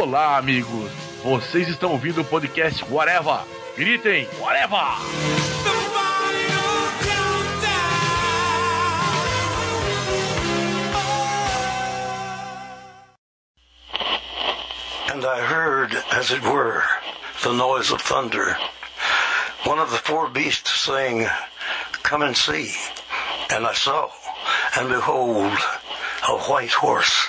Olá, amigos. Vocês estão ouvindo o podcast Whatever. Gritem, Whatever! And I heard, as it were, the noise of thunder. One of the four beasts saying, Come and see. And I saw, and behold, a white horse.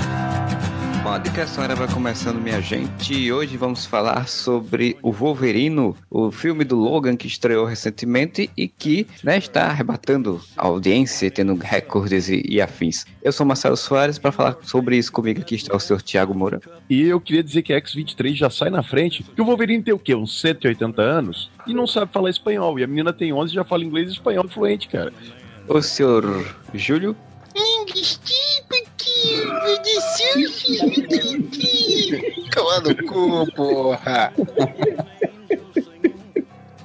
A Dicação era vai começando, minha gente, e hoje vamos falar sobre o Wolverino, o filme do Logan que estreou recentemente e que né, está arrebatando a audiência, tendo recordes e, e afins. Eu sou Marcelo Soares, para falar sobre isso comigo aqui está o senhor Tiago Moura. E eu queria dizer que a X-23 já sai na frente, que o Wolverine tem o quê? Uns 180 anos? E não sabe falar espanhol, e a menina tem 11 e já fala inglês e espanhol fluente, cara. O senhor Júlio? Cala no cu, porra.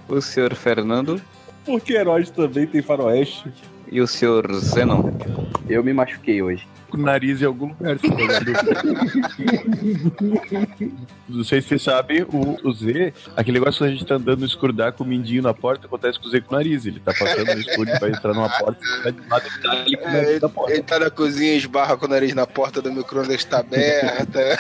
O senhor Fernando? Porque heróis também tem faroeste. E o senhor Zenon? Eu me machuquei hoje. Com o nariz em algum lugar. se Não sei se você sabe, o, o Z, aquele negócio que a gente tá andando no escuro, dá com o mindinho na porta, acontece com o Z com o nariz. Ele tá passando no escuro vai entrar numa porta, ele tá de lado, ele tá ali com o É, nariz da porta. ele tá na cozinha, esbarra com o nariz na porta do micro-ondas tá aberta.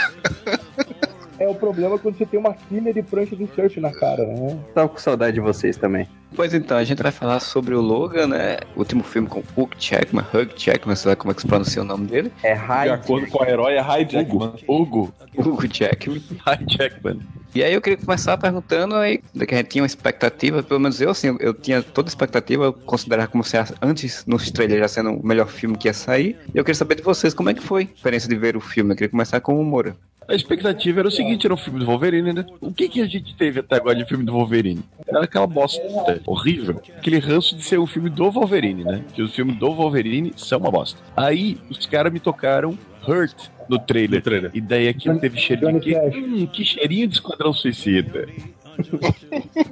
É o problema quando você tem uma quilha de prancha de surf na cara, né? Tava com saudade de vocês também. Pois então, a gente vai falar sobre o Logan, né? O último filme com Hugh Jackman, Hugh Jackman, sei lá como é que se pronuncia o nome dele. É De raio. acordo com o herói, é High Jackman. Hugo, Hugh Jackman. Hi Jackman. E aí eu queria começar perguntando aí, que a gente tinha uma expectativa, pelo menos eu, assim, eu tinha toda a expectativa, eu considerava como se antes nos trailers já sendo o melhor filme que ia sair. E eu queria saber de vocês, como é que foi a experiência de ver o filme? Eu queria começar com o Moura. A expectativa era o seguinte, era um filme do Wolverine, né? O que, que a gente teve até agora de filme do Wolverine? Era aquela bosta horrível. Aquele ranço de ser um filme do Wolverine, né? Que os filmes do Wolverine são uma bosta. Aí, os caras me tocaram Hurt no trailer. No trailer. E daí aquilo teve cheirinho? Cash. Hum, que cheirinho de Esquadrão Suicida.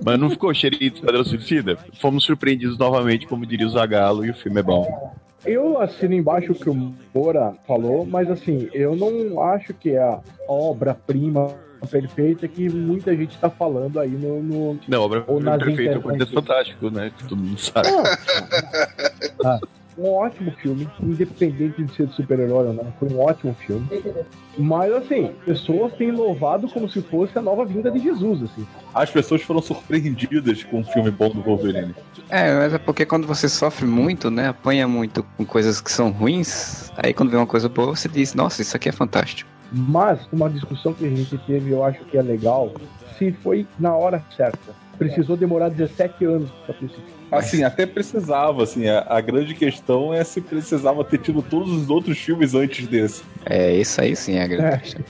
Mas não ficou cheirinho de Esquadrão Suicida? Fomos surpreendidos novamente, como diria o Zagalo, e o filme é bom. Eu assino embaixo o que o Moura falou, mas assim, eu não acho que é a obra-prima perfeita que muita gente tá falando aí no. no... Não, obra Ou nas perfeita, internet. Quarteto Fantástico, né? Que todo mundo sabe. Ah, um ótimo filme, independente de ser de super-herói ou não, foi um ótimo filme. Mas assim, pessoas têm louvado como se fosse a nova vinda de Jesus, assim. As pessoas foram surpreendidas com um filme bom do Wolverine. É, mas é porque quando você sofre muito, né, apanha muito com coisas que são ruins, aí quando vê uma coisa boa, você diz, nossa, isso aqui é fantástico. Mas uma discussão que a gente teve, eu acho que é legal, se foi na hora certa. Precisou demorar 17 anos pra ter esse filme. Assim, até precisava, assim, a, a grande questão é se precisava ter tido todos os outros filmes antes desse. É, isso aí sim é a grande É. questão.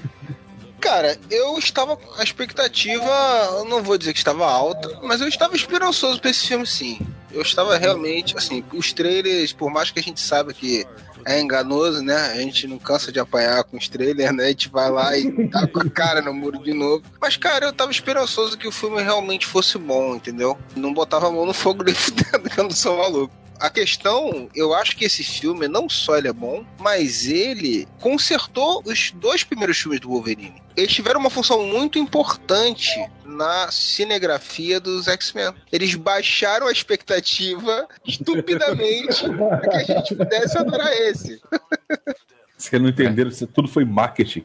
Cara, eu estava. A expectativa, eu não vou dizer que estava alta, mas eu estava esperançoso pra esse filme sim. Eu estava realmente, assim, os trailers, por mais que a gente saiba que é enganoso, né? A gente não cansa de apanhar com os trailers, né? A gente vai lá e tá com a cara no muro de novo. Mas, cara, eu tava esperançoso que o filme realmente fosse bom, entendeu? Não botava a mão no fogo nem fudendo, que eu não sou maluco. A questão, eu acho que esse filme, não só ele é bom, mas ele consertou os dois primeiros filmes do Wolverine. Eles tiveram uma função muito importante na cinegrafia dos X-Men. Eles baixaram a expectativa estupidamente para que a gente pudesse adorar esse. Vocês não entenderam, isso tudo foi marketing.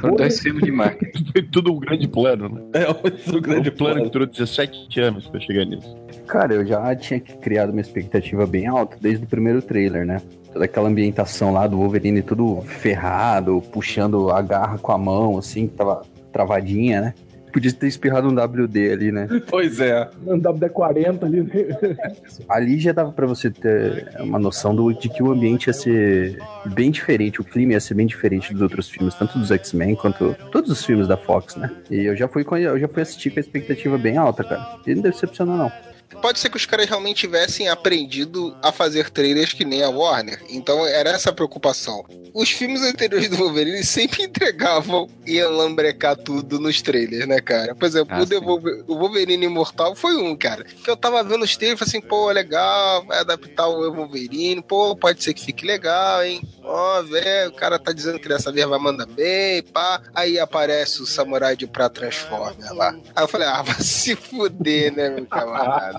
Foram dois filmes de marketing. Foi tudo um grande plano, né? É outro grande um plano que plano. durou 17 anos pra chegar nisso. Cara, eu já tinha criado uma expectativa bem alta desde o primeiro trailer, né? Toda aquela ambientação lá do Wolverine tudo ferrado, puxando a garra com a mão, assim, que tava travadinha, né? Podia ter espirrado um WD ali, né? Pois é. Um WD-40 ali. né? Ali já dava pra você ter uma noção do, de que o ambiente ia ser bem diferente, o clima ia ser bem diferente dos outros filmes, tanto dos X-Men quanto todos os filmes da Fox, né? E eu já fui com, eu já fui assistir com a expectativa bem alta, cara. E não decepcionou, não. Pode ser que os caras realmente tivessem aprendido a fazer trailers que nem a Warner. Então era essa a preocupação. Os filmes anteriores do Wolverine sempre entregavam e lambrecar tudo nos trailers, né, cara? Por exemplo, Ah, o, The sim. Wolver- o Wolverine Imortal foi um, cara. Que eu tava vendo os trailers e falei assim, pô, legal, vai adaptar o Wolverine, pô, pode ser que fique legal, hein? Ó, velho, o cara tá dizendo que dessa vez vai mandar bem, pá. Aí aparece o Samurai de Prata Transformer lá. Aí eu falei, ah, vai se fuder, né, meu camarada?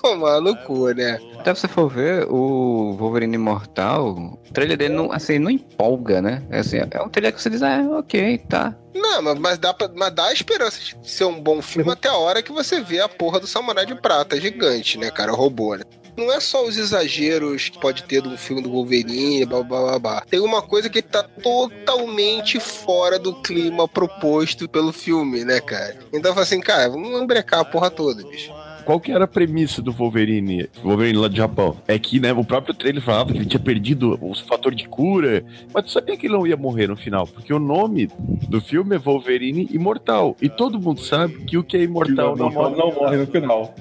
Tomar no cu, né? Até você for ver, o Wolverine Imortal, o trailer dele não, assim, não empolga, né? É, assim, é um trailer que você diz, ah, ok, tá. Não, mas, dá pra, mas dá a esperança de ser um bom filme até a hora que você vê a porra do Samurai de Prata gigante, né, cara? O robô, né? Não é só os exageros que pode ter de um filme do Wolverine, blá blá blá blá. Tem uma coisa que tá totalmente fora do clima proposto pelo filme, né, cara? Então eu falo assim, cara, vamos embrecar a porra toda, bicho. Qual que era a premissa do Wolverine? Wolverine lá do Japão. É que, né, o próprio trailer falava que ele tinha perdido o fator de cura, mas tu sabia que ele não ia morrer no final, porque o nome do filme é Wolverine Imortal. E todo mundo sabe que o que é imortal não, não, morre. não morre no final.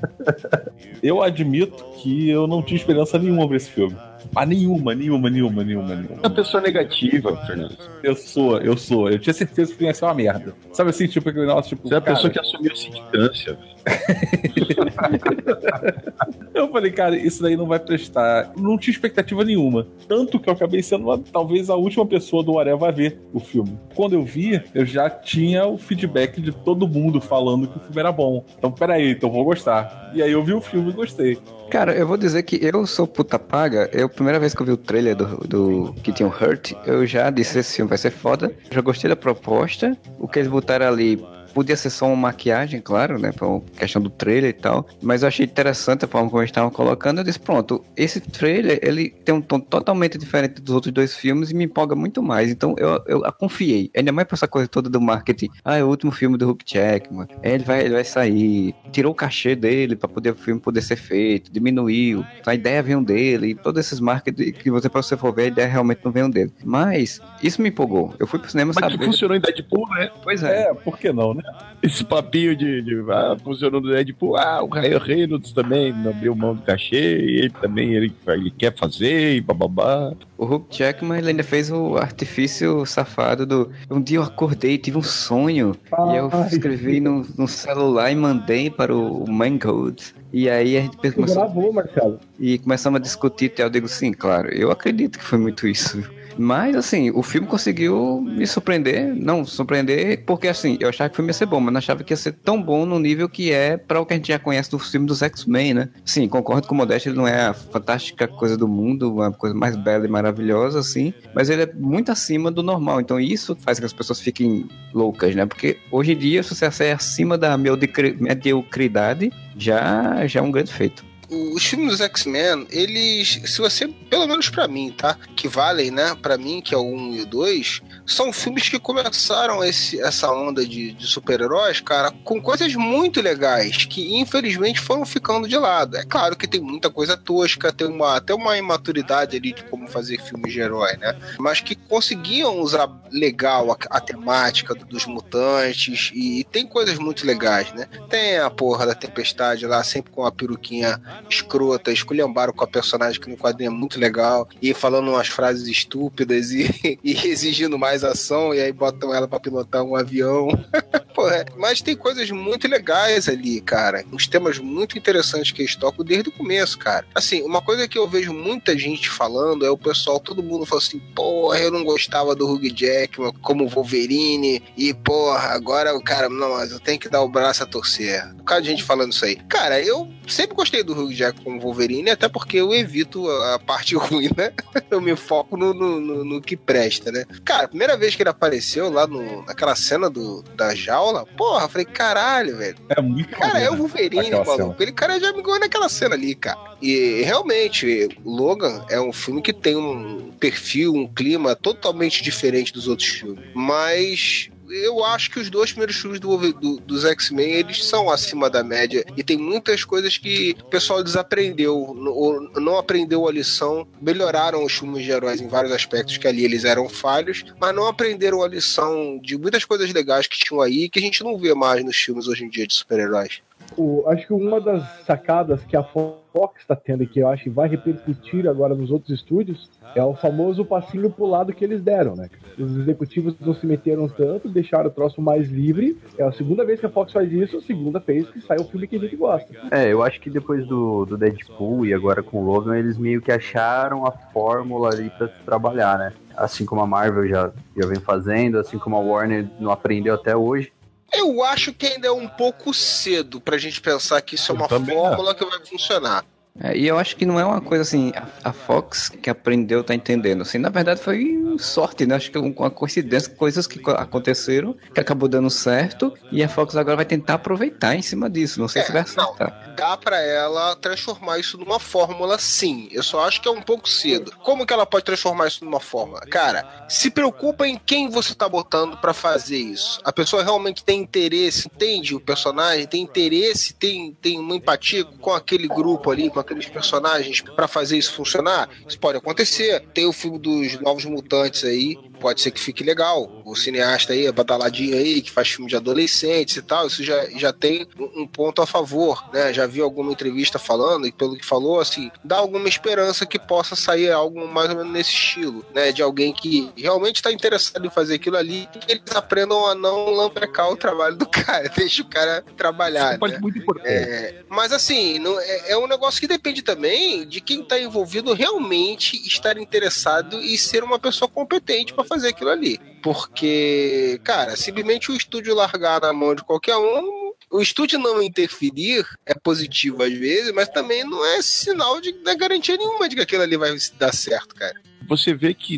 eu admito que eu não tinha esperança nenhuma pra esse filme. Ah, nenhuma, nenhuma, nenhuma, nenhuma, nenhuma. É uma pessoa negativa, Fernando. Eu sou, eu sou. Eu tinha certeza que ia ser uma merda. Sabe assim, tipo aquele negócio, tipo. Você é a pessoa que assumiu a sindicância. Eu falei, cara, isso daí não vai prestar. Não tinha expectativa nenhuma. Tanto que eu acabei sendo uma- talvez a última pessoa do Areva a ver o filme. Quando eu vi, eu já tinha o feedback de todo mundo falando que o filme era bom. Então, peraí, então vou gostar. E aí eu vi o filme e gostei. Cara, eu vou dizer que eu sou puta paga. Eu, primeira vez que eu vi o trailer do, do que tinha o Hurt, eu já disse esse filme vai ser foda. Já gostei da proposta. O que eles botaram ali podia ser só uma maquiagem, claro, né? Por questão do trailer e tal. Mas eu achei interessante a forma como eles estavam colocando. Eu disse, pronto, esse trailer, ele tem um tom totalmente diferente dos outros dois filmes e me empolga muito mais. Então eu, eu a confiei. Ainda mais pra essa coisa toda do marketing. Ah, é o último filme do Hugh Jackman. Ele vai, ele vai sair. Tirou o cachê dele pra poder o filme poder ser feito. Diminuiu. A ideia veio dele. E todos esses marketing que você, pra você for ver, a ideia realmente não veio dele. Mas isso me empolgou. Eu fui pro cinema Mas que funcionou em Deadpool, né? Pois é. É, por que não, né? Esse papinho de, de ah, funcionou no Deadpool. Ah, o Ryan Reynolds também abriu mão do cachê, e ele também ele, ele quer fazer, e bababá. O Hugh Jackman ele ainda fez o artifício safado do. Um dia eu acordei, tive um sonho. e eu Ai. escrevi no, no celular e mandei para o Mangold. E aí a gente começou, gravou, Marcelo. e começamos a discutir. E eu digo, sim, claro, eu acredito que foi muito isso. Mas, assim, o filme conseguiu me surpreender. Não, surpreender, porque, assim, eu achava que o filme ia ser bom, mas não achava que ia ser tão bom no nível que é para o que a gente já conhece do filme dos X-Men, né? Sim, concordo com o Modeste, ele não é a fantástica coisa do mundo, uma coisa mais bela e maravilhosa, assim, mas ele é muito acima do normal. Então, isso faz que as pessoas fiquem loucas, né? Porque hoje em dia, se você é acima da mediocri- mediocridade, já, já é um grande feito. Os filmes dos X-Men, eles, se você, pelo menos pra mim, tá? Que valem, né? Pra mim, que é o 1 e o 2, são filmes que começaram esse, essa onda de, de super-heróis, cara, com coisas muito legais, que infelizmente foram ficando de lado. É claro que tem muita coisa tosca, tem uma, até uma imaturidade ali de como fazer filmes de herói, né? Mas que conseguiam usar legal a, a temática dos mutantes, e, tem coisas muito legais, né? Tem a porra da tempestade lá, sempre com a peruquinha escrota, esculhambaram com a personagem que no quadrinho é muito legal, e falando umas frases estúpidas e, e exigindo mais ação, e aí botam ela pra pilotar um avião. É, mas tem coisas muito legais ali, cara. Uns temas muito interessantes que eles tocam desde o começo, cara. Assim, uma coisa que eu vejo muita gente falando é o pessoal, todo mundo fala assim, porra, eu não gostava do Hugh Jackman como Wolverine, e porra, agora o cara, não, mas eu tenho que dar o braço a torcer. Um bocado de gente falando isso aí. Cara, eu sempre gostei do Hugh Jackman como Wolverine, até porque eu evito a, parte ruim, né? Eu me foco no, no, no- que presta, né? Cara, a primeira vez que ele apareceu lá no, naquela cena do, da jaula, porra, eu falei, caralho, velho. É muito Cara, é o. Wolverine, maluco. cena. Aquele cara já me ganhou naquela cena ali, cara. E realmente, Logan é um filme que tem um perfil, um clima totalmente diferente dos outros filmes. Mas eu acho que os dois primeiros filmes do, do, dos X-Men, eles são acima da média. E tem muitas coisas que o pessoal desaprendeu, ou não aprendeu a lição. Melhoraram os filmes de heróis em vários aspectos, que ali eles eram falhos, mas não aprenderam a lição de muitas coisas legais que tinham aí, que a gente não vê mais nos filmes hoje em dia de super-heróis. O, acho que uma das sacadas que a Fox está tendo e que eu acho que vai repercutir agora nos outros estúdios é o famoso passinho pro lado que eles deram, né? Os executivos não se meteram tanto, deixaram o troço mais livre. É a segunda vez que a Fox faz isso, a segunda vez que sai o filme que a gente gosta. É, eu acho que depois do, do Deadpool e agora com o Logan, eles meio que acharam a fórmula ali pra trabalhar, né? Assim como a Marvel já, já vem fazendo, assim como a Warner não aprendeu até hoje. Eu acho que ainda é um pouco cedo pra gente pensar que isso é uma fórmula que vai funcionar. É, e eu acho que não é uma coisa assim, a, a, Fox que aprendeu tá entendendo. Assim, na verdade foi sorte, né? Acho que uma coincidência, coisas que aconteceram, que acabou dando certo, e a Fox agora vai tentar aproveitar em cima disso. Não sei é, se vai acertar. Não, dá para ela transformar isso numa fórmula, sim. Eu só acho que é um pouco cedo. Como que ela pode transformar isso numa fórmula? Cara, se preocupa em quem você tá botando para fazer isso. A pessoa realmente tem interesse, entende o personagem, tem interesse, tem, tem uma empatia com aquele grupo ali, com aqueles personagens para fazer isso funcionar? Isso pode acontecer. Tem o filme dos Novos Mutantes aí, pode ser que fique legal. O cineasta aí, a badaladinha aí, que faz filme de adolescentes e tal, isso já, já tem um ponto a favor, né? Já vi alguma entrevista falando, e pelo que falou, assim, dá alguma esperança que possa sair algo mais ou menos nesse estilo, né? De alguém que realmente está interessado em fazer aquilo ali, que eles aprendam a não lamprecar o trabalho do cara, deixa o cara trabalhar. Isso né? muito importante. É, mas assim, não, é, é um negócio que depende também de quem está envolvido realmente estar interessado e ser uma pessoa competente para fazer aquilo ali. Porque, cara, simplesmente o estúdio largar na mão de qualquer um, o estúdio não interferir é positivo às vezes, mas também não é sinal de, de garantia nenhuma de que aquilo ali vai dar certo, cara você vê que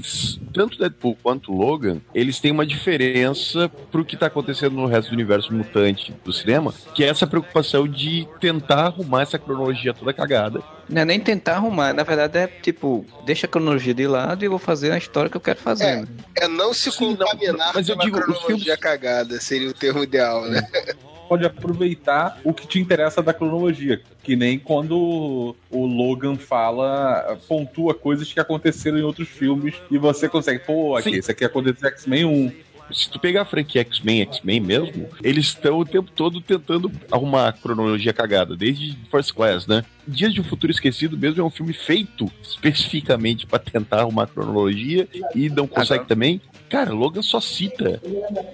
tanto Deadpool quanto Logan, eles têm uma diferença pro que tá acontecendo no resto do universo mutante do cinema, que é essa preocupação de tentar arrumar essa cronologia toda cagada. Não é nem tentar arrumar, na verdade é tipo, deixa a cronologia de lado e vou fazer a história que eu quero fazer. É, né? é não se Sim, contaminar não, mas eu digo, cronologia filmes... cagada, seria o termo ideal, né? Pode aproveitar o que te interessa da cronologia. Que nem quando o Logan fala, pontua coisas que aconteceram em outros filmes e você consegue, pô, aqui, isso aqui aconteceu em X-Men 1 se tu pegar a franquia X-Men, X-Men mesmo, eles estão o tempo todo tentando arrumar a cronologia cagada, desde First Class, né? Dias de um Futuro Esquecido mesmo é um filme feito especificamente para tentar arrumar a cronologia e não consegue também. Cara, Logan só cita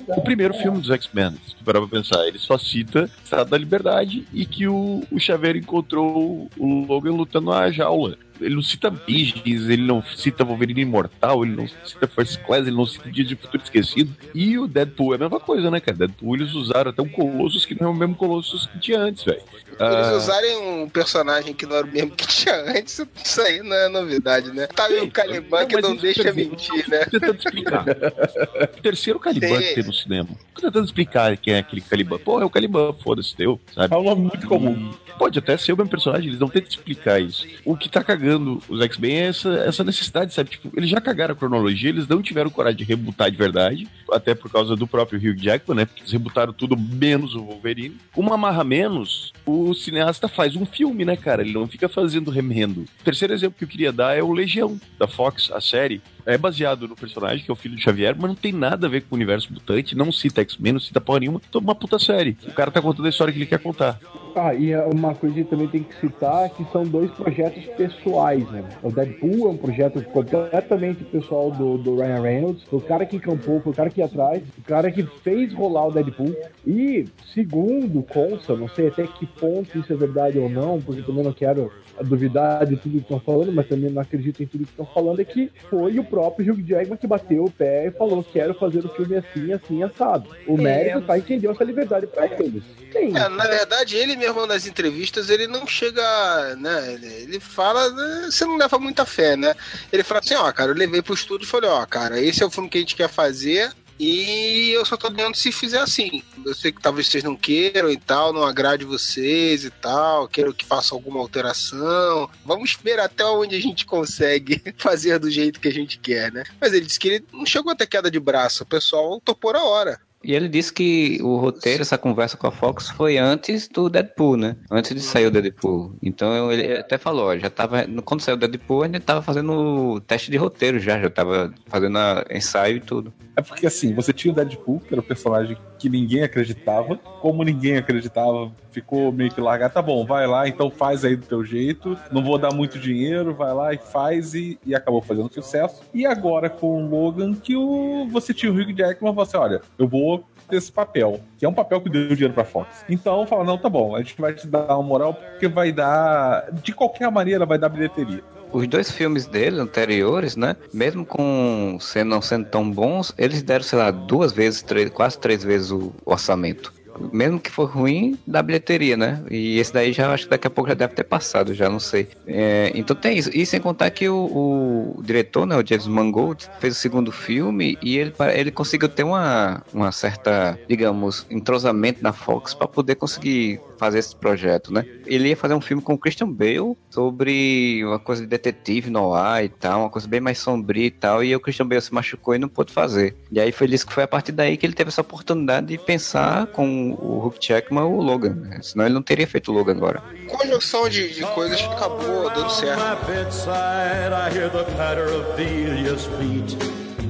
o primeiro filme dos X-Men, se tu parar pra pensar. Ele só cita Estado da Liberdade e que o, o Xavier encontrou o Logan lutando na jaula ele não cita Biges, ele não cita Wolverine Imortal, ele não cita First Class, ele não cita Dia de Futuro Esquecido. E o Deadpool é a mesma coisa, né, cara? Deadpool eles usaram até um Colossus que não é o mesmo Colossus que tinha antes, velho. Eles uh... usarem um personagem que não era o mesmo que tinha antes, isso aí não é novidade, né? Tá aí o Caliban que não deixa mentir, né? Tô tentando explicar. o terceiro Caliban que tem no cinema. Tô tentando explicar quem é aquele Caliban. Pô, é o Caliban, foda-se, deu, sabe? É um nome muito comum. Pode até ser o mesmo personagem, eles não tentam explicar isso. O que tá cagando os X-Men é essa, essa necessidade, sabe? Tipo, eles já cagaram a cronologia, eles não tiveram coragem de rebutar de verdade, até por causa do próprio Hugh Jackman, né? Porque eles rebutaram tudo menos o Wolverine. Uma amarra menos, o cineasta faz um filme, né, cara? Ele não fica fazendo remendo. O terceiro exemplo que eu queria dar é o Legião, da Fox, a série é baseado no personagem, que é o filho de Xavier, mas não tem nada a ver com o universo mutante, não cita X-Men, não cita porra nenhuma. Então, uma puta série. O cara tá contando a história que ele quer contar. Ah, e é uma coisa que também tem que citar que são dois projetos pessoais, né? O Deadpool é um projeto completamente pessoal do, do Ryan Reynolds, foi o cara que encampou, foi o cara que ia atrás, o cara que fez rolar o Deadpool. E, segundo consta, não sei até que ponto isso é verdade ou não, porque também não quero duvidar de tudo que estão falando, mas também não acredito em tudo que estão falando, é que foi o próprio Hugh Jackman que bateu o pé e falou: quero fazer o filme assim, assim, assado. O é. mérito tá entendeu essa liberdade para eles. Sim. É, na verdade, ele mesmo nas entrevistas, ele não chega, né? Ele fala, né, você não leva muita fé, né? Ele fala assim, ó, cara, eu levei pro estúdio e falei, ó, cara, esse é o filme que a gente quer fazer, e eu só tô dando se fizer assim. Eu sei que talvez vocês não queiram e tal, não agrade vocês e tal, quero que faça alguma alteração. Vamos ver até onde a gente consegue fazer do jeito que a gente quer, né? Mas ele disse que ele não chegou até queda de braço, o pessoal topou na hora. E ele disse que o roteiro, essa conversa com a Fox, foi antes do Deadpool, né? Antes de sair o Deadpool. Então ele até falou, já tava. Quando saiu o Deadpool, gente tava fazendo teste de roteiro já, já tava fazendo a- ensaio e tudo. É porque assim, você tinha o Deadpool, que era o personagem que ninguém acreditava. Como ninguém acreditava, ficou meio que largado. Tá bom, vai lá, então faz aí do teu jeito. Não vou dar muito dinheiro, vai lá e faz. E, e acabou fazendo sucesso. E agora com o Logan, que o, você tinha o Hugh Jackman, você, olha, eu vou ter esse papel, que é um papel que deu dinheiro pra Fox. Então fala, não, tá bom, a gente vai te dar uma moral porque vai dar, de qualquer maneira, vai dar bilheteria. Os dois filmes dele, anteriores, né? Mesmo com sendo, não sendo tão bons, eles deram, sei lá, duas vezes, três, quase três vezes o orçamento. Mesmo que for ruim, da bilheteria, né? E esse daí já acho que daqui a pouco já deve ter passado, já não sei. É, então tem isso. E sem contar que o, o diretor, né, o James Mangold, fez o segundo filme e ele, ele conseguiu ter uma, uma certa, digamos, entrosamento na Fox para poder conseguir fazer esse projeto, né? Ele ia fazer um filme com o Christian Bale sobre uma coisa de detetive no ar e tal, uma coisa bem mais sombria e tal, e o Christian Bale se machucou e não pôde fazer. E aí foi isso que foi a partir daí que ele teve essa oportunidade de pensar com o Hugh Jackman o Logan, né? senão ele não teria feito o Logan agora. Conjunção de, de coisas que acabou dando certo. my bedside, I hear the patter of Delia's feet.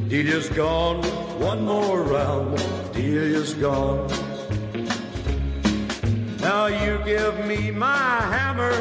Delia's gone, one more round. Delia's gone. Now you give me my hammer.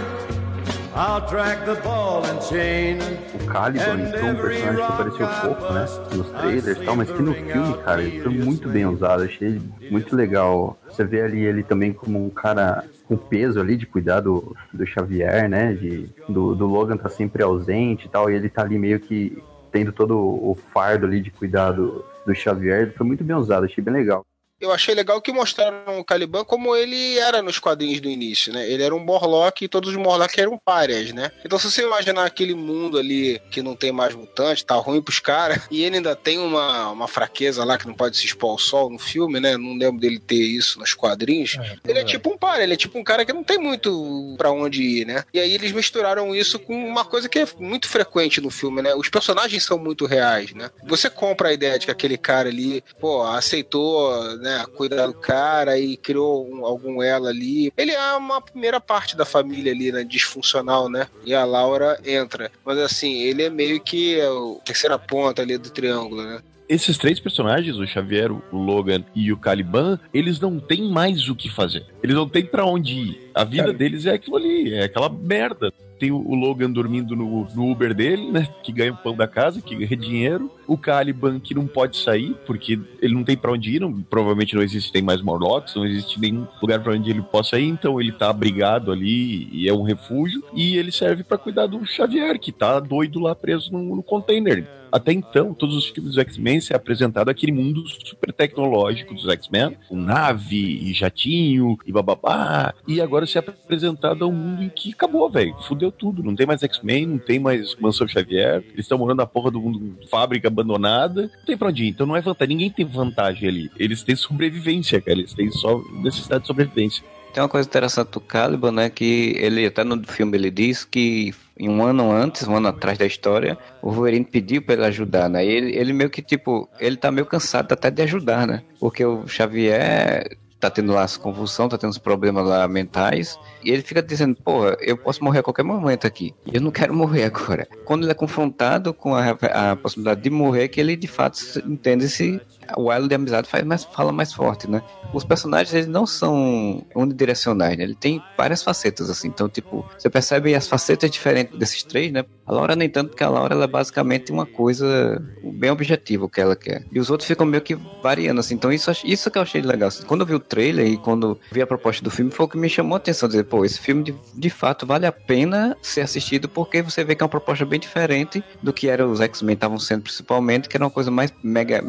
I'll drag the ball and chain. O Caliban entrou um personagem que apareceu pouco, né? Nos trailers e tal, mas que no filme, cara, ele foi muito bem usado. Achei ele muito legal. Você vê ali ele também como um cara com peso ali de cuidar do, do Xavier, né? De, do, do Logan tá sempre ausente e tal, e ele tá ali meio que tendo todo o fardo ali de cuidar do, do Xavier. Foi muito bem usado, achei bem legal. Eu achei legal que mostraram o Caliban como ele era nos quadrinhos do início, né? Ele era um Morlock e todos os Morlocks eram párias, né? Então se você imaginar aquele mundo ali que não tem mais mutante, tá ruim pros caras, e ele ainda tem uma, uma fraqueza lá que não pode se expor ao sol no filme, né? Não lembro dele ter isso nos quadrinhos. ele é tipo um pária, ele é tipo um cara que não tem muito pra onde ir, né? E aí eles misturaram isso com uma coisa que é muito frequente no filme, né? Os personagens são muito reais, né? Você compra a ideia de que aquele cara ali, pô, aceitou, né, cuidar do cara e criou um- algum elo ali. Ele é uma primeira parte da família ali, né, disfuncional, né? E a Laura entra. Mas assim, ele é meio que a terceira ponta ali do triângulo, né? Esses três personagens, o Xavier, o Logan e o Caliban, eles não têm mais o que fazer. Eles não têm pra onde ir. A vida Cara. deles é aquilo ali, é aquela merda. Tem o Logan dormindo no, no Uber dele, né? Que ganha o pão da casa, que ganha dinheiro. O Caliban que não pode sair, porque ele não tem pra onde ir. Não, provavelmente não existem mais Morlocks, não existe nenhum lugar pra onde ele possa ir. Então ele tá abrigado ali e é um refúgio. E ele serve pra cuidar do Xavier, que tá doido lá preso no, no container. Até então, todos os filmes dos X-Men se apresentado aquele mundo super tecnológico dos X-Men, com nave e jatinho e bababá. E agora se é apresentado a um mundo em que acabou, velho. Fudeu tudo. Não tem mais X-Men, não tem mais Mansão Xavier. Eles estão morando na porra do mundo, fábrica abandonada. Não tem pra onde ir. Então não é vantagem. Ninguém tem vantagem ali. Eles têm sobrevivência, cara. Eles têm só necessidade de sobrevivência. Tem uma coisa interessante do Caliban, né? Que ele, até no filme, ele diz que em um ano antes, um ano atrás da história, o Wolverine pediu pra ele ajudar, né? E ele, ele meio que, tipo, ele tá meio cansado até de ajudar, né? Porque o Xavier tá tendo lá as convulsões, tá tendo uns problemas lá mentais, e ele fica dizendo, porra, eu posso morrer a qualquer momento aqui, eu não quero morrer agora. Quando ele é confrontado com a, a possibilidade de morrer, que ele de fato entende se o elo de amizade faz mais, fala mais forte, né? Os personagens, eles não são unidirecionais, né? Ele tem várias facetas, assim. Então, tipo, você percebe as facetas diferentes desses três, né? A Laura nem tanto, porque a Laura, ela é basicamente uma coisa bem objetiva, o que ela quer. E os outros ficam meio que variando, assim. Então, isso, isso que eu achei legal. assim. Quando eu vi o trailer e quando vi a proposta do filme, foi o que me chamou a atenção. Dizer, pô, esse filme, de, de fato, vale a pena ser assistido, porque você vê que é uma proposta bem diferente do que era os X-Men estavam sendo principalmente, que era uma coisa mais mega,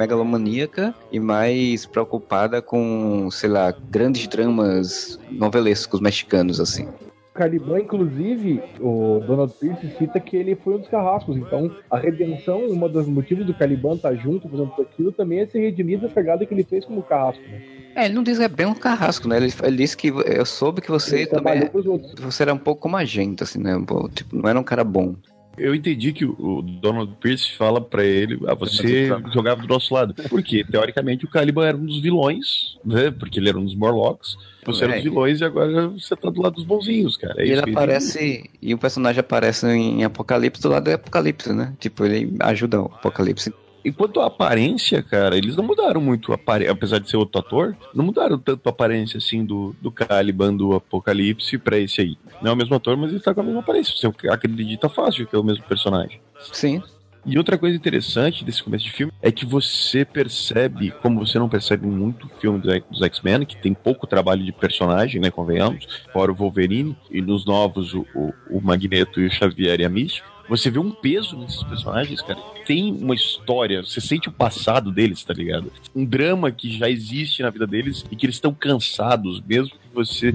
e mais preocupada com, sei lá, grandes dramas novelescos mexicanos, assim. O Caliban, inclusive, o Donald Pierce cita que ele foi um dos carrascos. Então, a redenção, uma dos motivos do Caliban estar junto fazendo tudo aquilo, também é se redimir da pegada que ele fez como carrasco. Né? É, ele não diz que é bem um carrasco, né? Ele, ele disse que eu soube que você Ele também. outros. Você era um pouco como a gente, assim, né? Tipo, não era um cara bom. Eu entendi que o- Donald Pierce fala pra ele, ah, você jogava do nosso lado. Porque, teoricamente, o Caliban era um dos vilões, né? Porque ele era um dos Morlocks. Você era um É. dos vilões e agora você tá do lado dos bonzinhos, cara. É E ele aparece, e o personagem aparece em Apocalipse do lado do Apocalipse, né? Tipo, ele ajuda o Apocalipse. Enquanto a aparência, cara, eles não mudaram muito, apesar de ser outro ator, não mudaram tanto a aparência assim do, do Caliban do Apocalipse pra esse aí. Não é o mesmo ator, mas ele tá com a mesma aparência. Você acredita fácil que é o mesmo personagem. Sim. E outra coisa interessante desse começo de filme é que você percebe, como você não percebe muito filme dos X-Men, que tem pouco trabalho de personagem, né, convenhamos, fora o Wolverine, e nos novos o, o, o Magneto e o Xavier e a Mística, você vê um peso nesses personagens, cara. Tem uma história, você sente o passado deles, tá ligado? Um drama que já existe na vida deles e que eles estão cansados, mesmo que você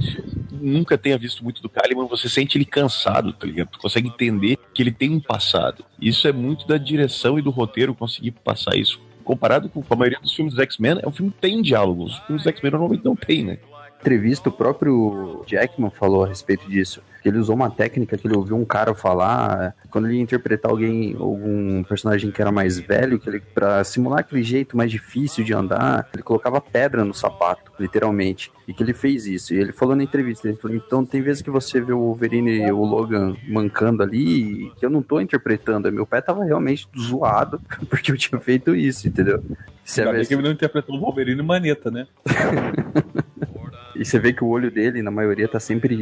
nunca tenha visto muito do Caliban, você sente ele cansado, tá ligado? Tu consegue entender que ele tem um passado. Isso é muito da direção e do roteiro conseguir passar isso. Comparado com a maioria dos filmes dos X-Men, é um filme que tem diálogos. Os filmes dos X-Men normalmente não tem, né? Entrevista, o próprio Jackman falou a respeito disso. Ele usou uma técnica que ele ouviu um cara falar quando ele ia interpretar alguém, algum personagem que era mais velho, que ele, pra simular aquele jeito mais difícil de andar, ele colocava pedra no sapato, literalmente. E que ele fez isso. E ele falou na entrevista, ele falou, então tem vezes que você vê o Wolverine e o Logan mancando ali, que eu não tô interpretando, meu pé tava realmente zoado, porque eu tinha feito isso, entendeu? Você Ainda bem que ele não interpretou o Wolverine Maneta, né? E você vê que o olho dele, na maioria, tá sempre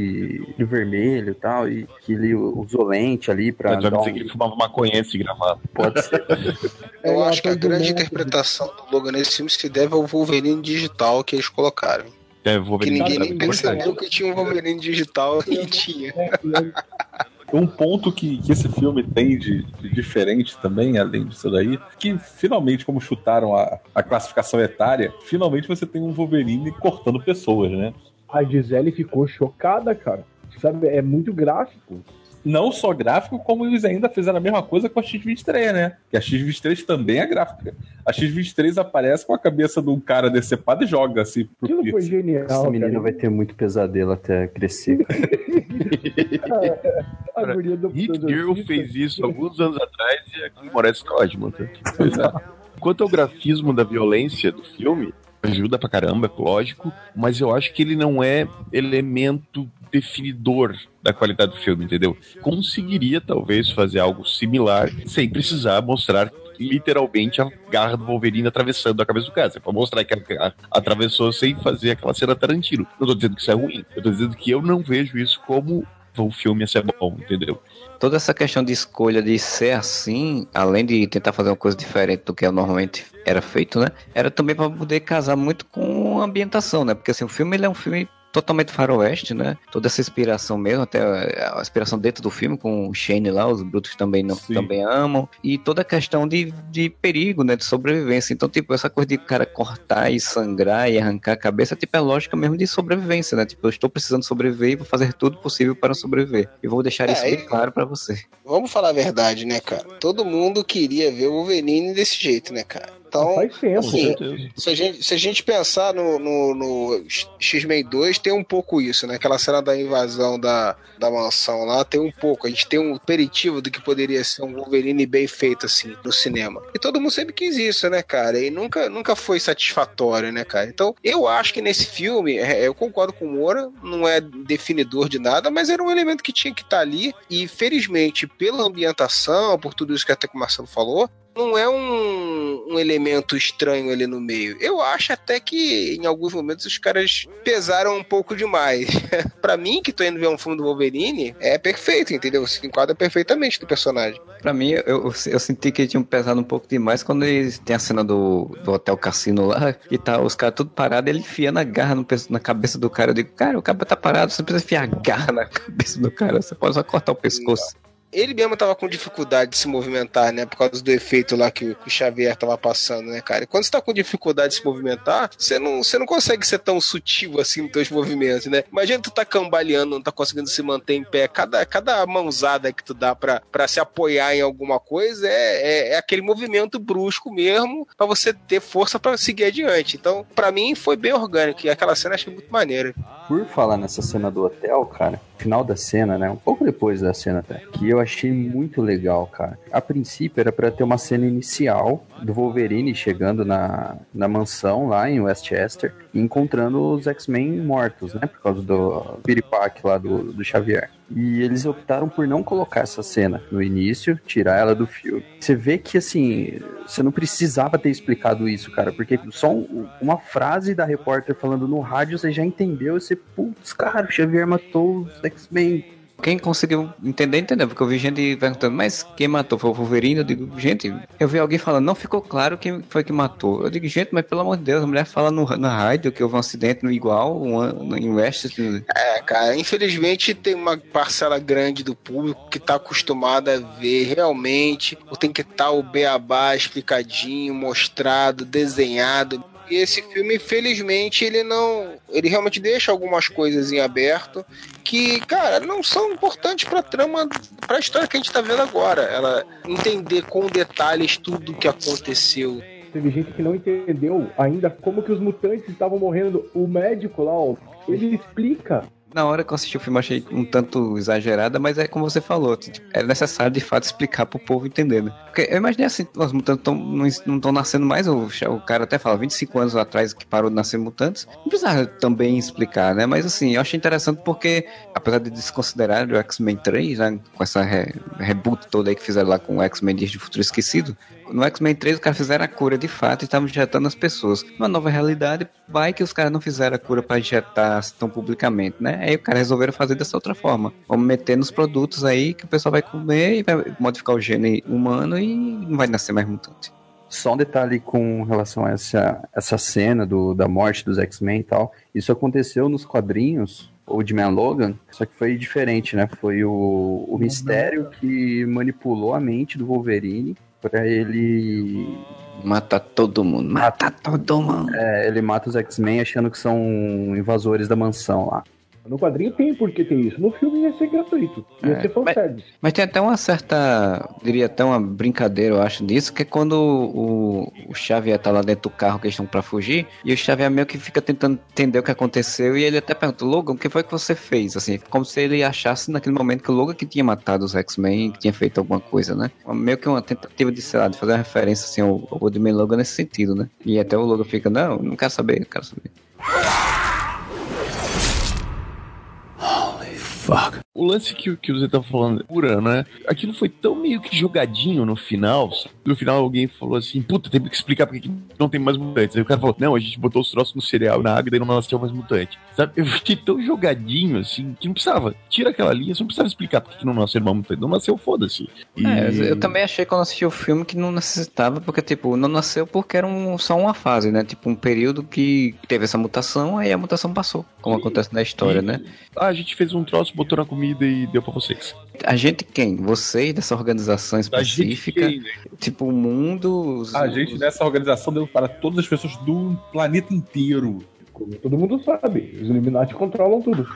de vermelho e tal, e que ele usou lente ali pra. Mas vai dizer um- que ele fumava maconha antes de gravar. Pode ser. Eu É, acho que a grande mundo- interpretação do Logan nesse filme se deve ao Wolverine digital que eles colocaram. É, Que ninguém nem percebeu que tinha um Wolverine digital e tinha. Um ponto que, que esse filme tem de, de diferente também, além disso daí, que finalmente, como chutaram a, a classificação etária, finalmente você tem um Wolverine cortando pessoas, né? A Gisele ficou chocada, cara. Sabe, é muito gráfico. Não só gráfico, como eles ainda fizeram a mesma coisa com a X-23, né? Que a X-23 também é gráfica. A X-23 aparece com a cabeça de um cara decepado e joga assim pro Aquilo foi genial, Essa menina cara. vai ter muito pesadelo até crescer. A guria do Hit Girl fez isso alguns anos atrás e aqui Moraes tá ótimo. Tá? Pois é. Quanto ao grafismo da violência do filme, ajuda pra caramba, é lógico, mas eu acho que ele não é elemento definidor da qualidade do filme, entendeu? Conseguiria talvez fazer algo similar sem precisar mostrar literalmente a garra do Wolverine atravessando a cabeça do cara. Pode mostrar que a- atravessou sem fazer aquela cena Tarantino. Não tô dizendo que isso é ruim, eu tô dizendo que eu não vejo isso como o filme a ser bom, entendeu? Toda essa questão de escolha de ser assim, além de tentar fazer uma coisa diferente do que normalmente era feito, né? Era também para poder casar muito com a ambientação, né? Porque assim, o filme ele é um filme totalmente faroeste, né? Toda essa inspiração mesmo, até a inspiração dentro do filme com o Shane lá, os brutos também não Sim. também amam e toda a questão de, de perigo, né, de sobrevivência. Então, tipo, essa coisa de cara cortar e sangrar e arrancar a cabeça, tipo, é lógica mesmo de sobrevivência, né? Tipo, eu estou precisando sobreviver e vou fazer tudo possível para sobreviver. E vou deixar É, isso bem claro para você. Vamos falar a verdade, né, cara? Todo mundo queria ver o Wolverine desse jeito, né, cara? Então, Faz tempo. assim, se a gente, se a gente pensar no, no, no X-Men 2, tem um pouco isso, né? Aquela cena da invasão da, da mansão lá, tem um pouco. A gente tem um aperitivo do que poderia ser um Wolverine bem feito, assim, no cinema. E todo mundo sempre quis isso, né, cara? E nunca, nunca foi satisfatório, né, cara? Então, eu acho que nesse filme, é, eu concordo com o Moura, não é definidor de nada, mas era um elemento que tinha que estar ali. E, felizmente, pela ambientação, por tudo isso que até que o Marcelo falou, não é um, um elemento estranho ali no meio. Eu acho até que em alguns momentos os caras pesaram um pouco demais. Pra mim, que tô indo ver um filme do Wolverine, é perfeito, entendeu? Se enquadra perfeitamente do personagem. Pra mim, eu, eu, eu senti que tinham pesado um pouco demais quando eles tem a cena do, do Hotel Cassino lá, e tá os caras tudo parados, ele enfia na garra no, na cabeça do cara. Eu digo, cara, o cara tá parado, você não precisa enfiar a garra na cabeça do cara, você pode só cortar o pescoço. Ele mesmo tava com dificuldade de se movimentar, né? Por causa do efeito lá que o, Xavier tava passando, né, cara? E quando você tá com dificuldade de se movimentar, você não, você não consegue ser tão sutil assim nos teus movimentos, né? Imagina tu tá cambaleando, não tá conseguindo se manter em pé. Cada, cada mãozada que tu dá pra, pra se apoiar em alguma coisa é, é, é aquele movimento brusco mesmo pra você ter força pra seguir adiante. Então, pra mim, foi bem orgânico. E aquela cena achei muito maneira. Por falar nessa cena do hotel, cara, final da cena, né? Um pouco depois da cena até. Que eu achei muito legal, cara. A princípio era para ter uma cena inicial do Wolverine chegando na, na mansão lá em Westchester e encontrando os X-Men mortos, né? Por causa do piripaque lá do, do Xavier. E eles optaram por não colocar essa cena no início, tirar ela do filme. Você vê que, assim, você não precisava ter explicado isso, cara, porque só um- uma frase da repórter falando no rádio você já entendeu. Você, putz, cara, o Xavier matou os X-Men. Quem conseguiu entender, entendeu. Porque eu vi gente perguntando, mas quem matou foi o Wolverine? Eu digo, gente, eu vi alguém falando, não ficou claro quem foi que matou. Eu digo, gente, mas pelo amor de Deus, a mulher fala no, na rádio que houve um acidente no igual, um, em West. É, cara, infelizmente tem uma parcela grande do público que tá acostumada a ver realmente, tem que estar o beabá explicadinho, mostrado, desenhado. E esse filme, infelizmente, ele não. Ele realmente deixa algumas coisas em aberto que, cara, não são importantes pra trama, pra história que a gente tá vendo agora. Ela entender com detalhes tudo o que aconteceu. Teve gente que não entendeu ainda como que os mutantes estavam morrendo. O médico lá, ó, ele explica. Na hora que eu assisti o filme, achei um tanto exagerada, mas é como você falou, tipo, é necessário de fato explicar pro povo entender, né? Porque eu imaginei assim, os mutantes tão, não estão nascendo mais, o, o cara até fala, 25 anos atrás que parou de nascer mutantes, não precisava também explicar, né? Mas assim, eu achei interessante porque, apesar de desconsiderar o X-Men 3, né, com essa re, reboot toda aí que fizeram lá com o X-Men Dias de Futuro Esquecido, no X-Men 3 os caras fizeram a cura de fato e estavam injetando as pessoas. Numa nova realidade, vai que os caras não fizeram a cura para injetar tão publicamente, né? Aí o cara resolveram fazer dessa outra forma. Vamos meter nos produtos aí que o pessoal vai comer e vai modificar o gene humano e não vai nascer mais mutante. Só um detalhe com relação a essa, essa cena do, da morte dos X-Men e tal. Isso aconteceu nos quadrinhos, ou de Man Logan, só que foi diferente, né? Foi o, o mistério que manipulou a mente do Wolverine pra ele. Matar todo mundo, matar todo mundo. É, ele mata os X-Men achando que são invasores da mansão lá. No quadrinho tem porque tem isso. No filme ia ser gratuito. Ia É, ser fanservice. Mas tem até uma certa, diria até uma brincadeira, eu acho, disso, que é quando o, o Xavier tá lá dentro do carro que eles estão pra fugir, e o Xavier meio que fica tentando entender o que aconteceu, e ele até pergunta, Logan, o que foi que você fez? Assim, como se ele achasse naquele momento que o Logan que tinha matado os X-Men, que tinha feito alguma coisa, né? Meio que uma tentativa de, sei lá, de fazer uma referência, assim, ao, ao Logan nesse sentido, né? E até o Logan fica, não, não quero saber, não quero saber. Oh. O lance que, que você tá falando, pura, né? Aquilo foi tão meio que jogadinho no final. sabe? No final alguém falou assim: puta, tem que explicar porque que não tem mais mutantes. Aí o cara falou: não, a gente botou os troços no cereal e na água e daí não nasceu mais mutante. Sabe? Eu fiquei tão jogadinho assim que não precisava. Tira aquela linha, você não precisava explicar porque que não nasceu mais mutante. Não nasceu, foda-se. E- É, eu também achei quando assisti o filme que não necessitava, porque, tipo, não nasceu porque era um, só uma fase, né? Tipo, um período que teve essa mutação, aí a mutação passou, como acontece na história, E- né? Ah, a gente fez um troço, botou na comida e deu pra vocês. A gente quem? Vocês dessa organização gente específica, quem, né? tipo, o mundo... Os, A gente os- nessa organização deu para todas as pessoas do planeta inteiro. Como todo mundo sabe. Os Illuminati controlam tudo.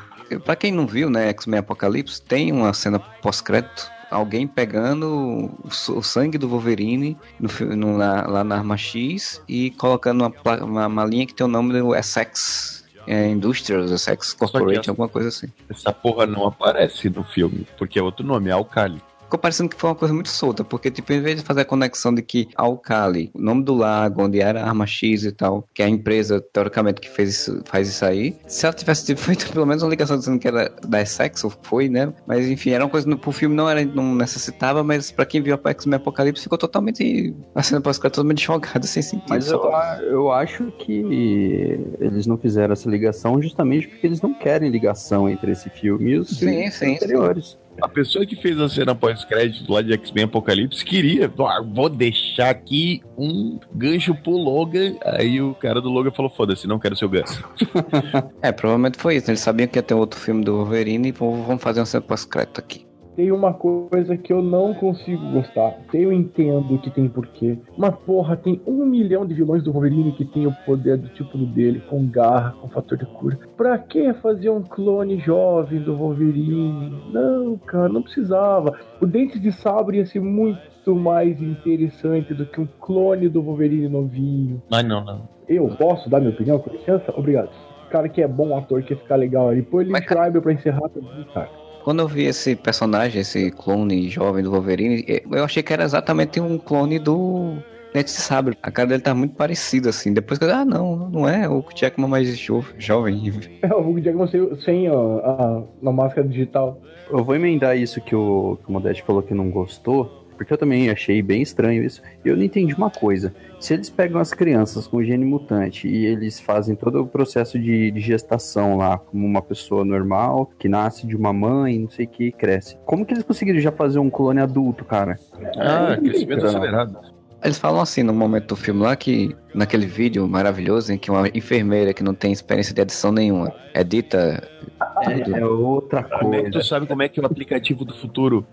Pra quem não viu, né, X-Men Apocalipse, tem uma cena pós-crédito, alguém pegando o, sangue do Wolverine no, no- na- lá na arma X e colocando uma, uma, uma linha que tem o nome do Essex é, Industrials, Essex Corporation, alguma coisa assim. Essa porra não aparece no filme, porque é outro nome, é Alcali. Ficou parecendo que foi uma coisa muito solta, porque, tipo, em vez de fazer a conexão de que Alcali, o nome do lago, onde era a arma X e tal, que é a empresa, teoricamente, que fez isso, faz isso aí, se ela tivesse tipo, feito pelo menos uma ligação dizendo que era da Essex, ou foi, né? Mas, enfim, era uma coisa que pro filme não, era, não necessitava, mas pra quem viu a X-Men Apocalipse ficou totalmente, a cena pós-crédito totalmente jogada, sem sentido. Mas eu, eu acho que eles não fizeram essa ligação justamente porque eles não querem ligação entre esse filme e os Sim, filmes sim, anteriores. A pessoa que fez a cena pós-crédito lá de X-Men Apocalipse queria, "Ah, vou deixar aqui um gancho pro Logan. Aí o cara do Logan falou: foda-se, não quero seu gancho. É, provavelmente foi isso. Eles sabiam que ia ter outro filme do Wolverine e vamos fazer uma cena pós-crédito aqui. Tem uma coisa que eu não consigo gostar. Eu entendo que tem porquê. Mas porra, tem um milhão de vilões do Wolverine que tem o poder do tipo dele, com garra, com fator de cura. Pra que fazer um clone jovem do Wolverine? Não, cara, não precisava. O Dente de Sabre ia ser muito mais interessante do que um clone do Wolverine novinho. Mas não, não. Eu posso dar minha opinião, com licença? Obrigado. cara que é bom ator, que ia ficar legal ali. Põe ele Mas, em pra encerrar também, cara. Quando eu vi esse personagem, esse clone jovem do Wolverine, eh, eu achei que era exatamente um clone do de Sabre. A cara dele tá muito parecida, assim. Depois que eu ah, não, não é o Jackman mais jo jovem. É, o Hugh Jackman sem, sem ó, a, a máscara digital. Eu vou emendar isso que o, que o Modeste falou que não gostou, porque eu também achei bem estranho isso. E eu não entendi uma coisa. Se eles pegam as crianças com gene mutante e eles fazem todo o processo de, de gestação lá, como uma pessoa normal, que nasce de uma mãe, não sei o que, e cresce. Como que eles conseguiram já fazer um clone adulto, cara? Ah, É, crescimento não. acelerado. Eles falam assim no momento do filme lá que, naquele vídeo maravilhoso, em que uma enfermeira que não tem experiência de edição nenhuma edita É outra Como é que coisa. tu sabe como é que é o aplicativo do futuro?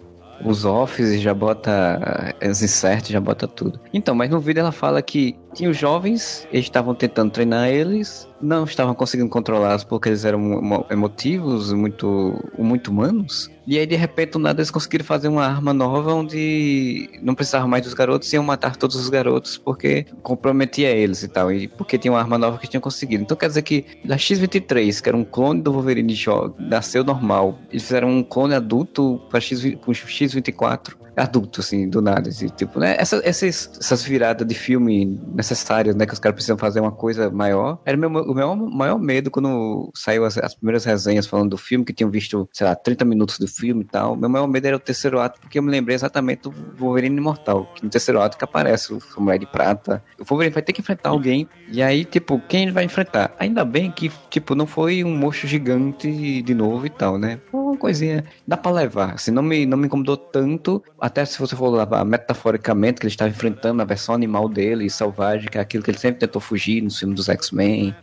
Os offs já bota eh, os inserts, já bota tudo. Então, mas no vídeo ela fala que tinha os jovens, eles estavam tentando treinar eles, não estavam conseguindo controlá-los porque eles eram emo- emotivos, muito, muito humanos. E aí, de repente, do nada, eles conseguiram fazer uma arma nova onde não precisavam mais dos garotos e iam matar todos os garotos porque comprometia eles e tal. E porque tinha uma arma nova que tinham conseguido. Então quer dizer que da X-23, que era um clone do Wolverine jo- nasceu normal, eles fizeram um clone adulto para X, pro X-24 adulto, assim, do nada. Assim, tipo, né? Essa, essas, essas viradas de filme necessárias, né? Que os caras precisam fazer uma coisa maior. Era o meu, o meu maior medo quando saiu as, as primeiras resenhas falando do filme, que tinham visto, sei lá, 30 minutos do filme e tal. Meu maior medo era o terceiro ato, porque eu me lembrei exatamente do Wolverine Imortal, que no terceiro ato que aparece o Samurai de Prata. O Wolverine vai ter que enfrentar alguém, e aí, tipo, quem ele vai enfrentar? Ainda bem que, tipo, não foi um monstro gigante de novo e tal, né? Foi uma coisinha, dá pra levar. Assim, não me, não me incomodou tanto, até se você for levar metaforicamente, que ele estava enfrentando a versão animal dele, selvagem, que é aquilo que ele sempre tentou fugir no filme dos X-Men.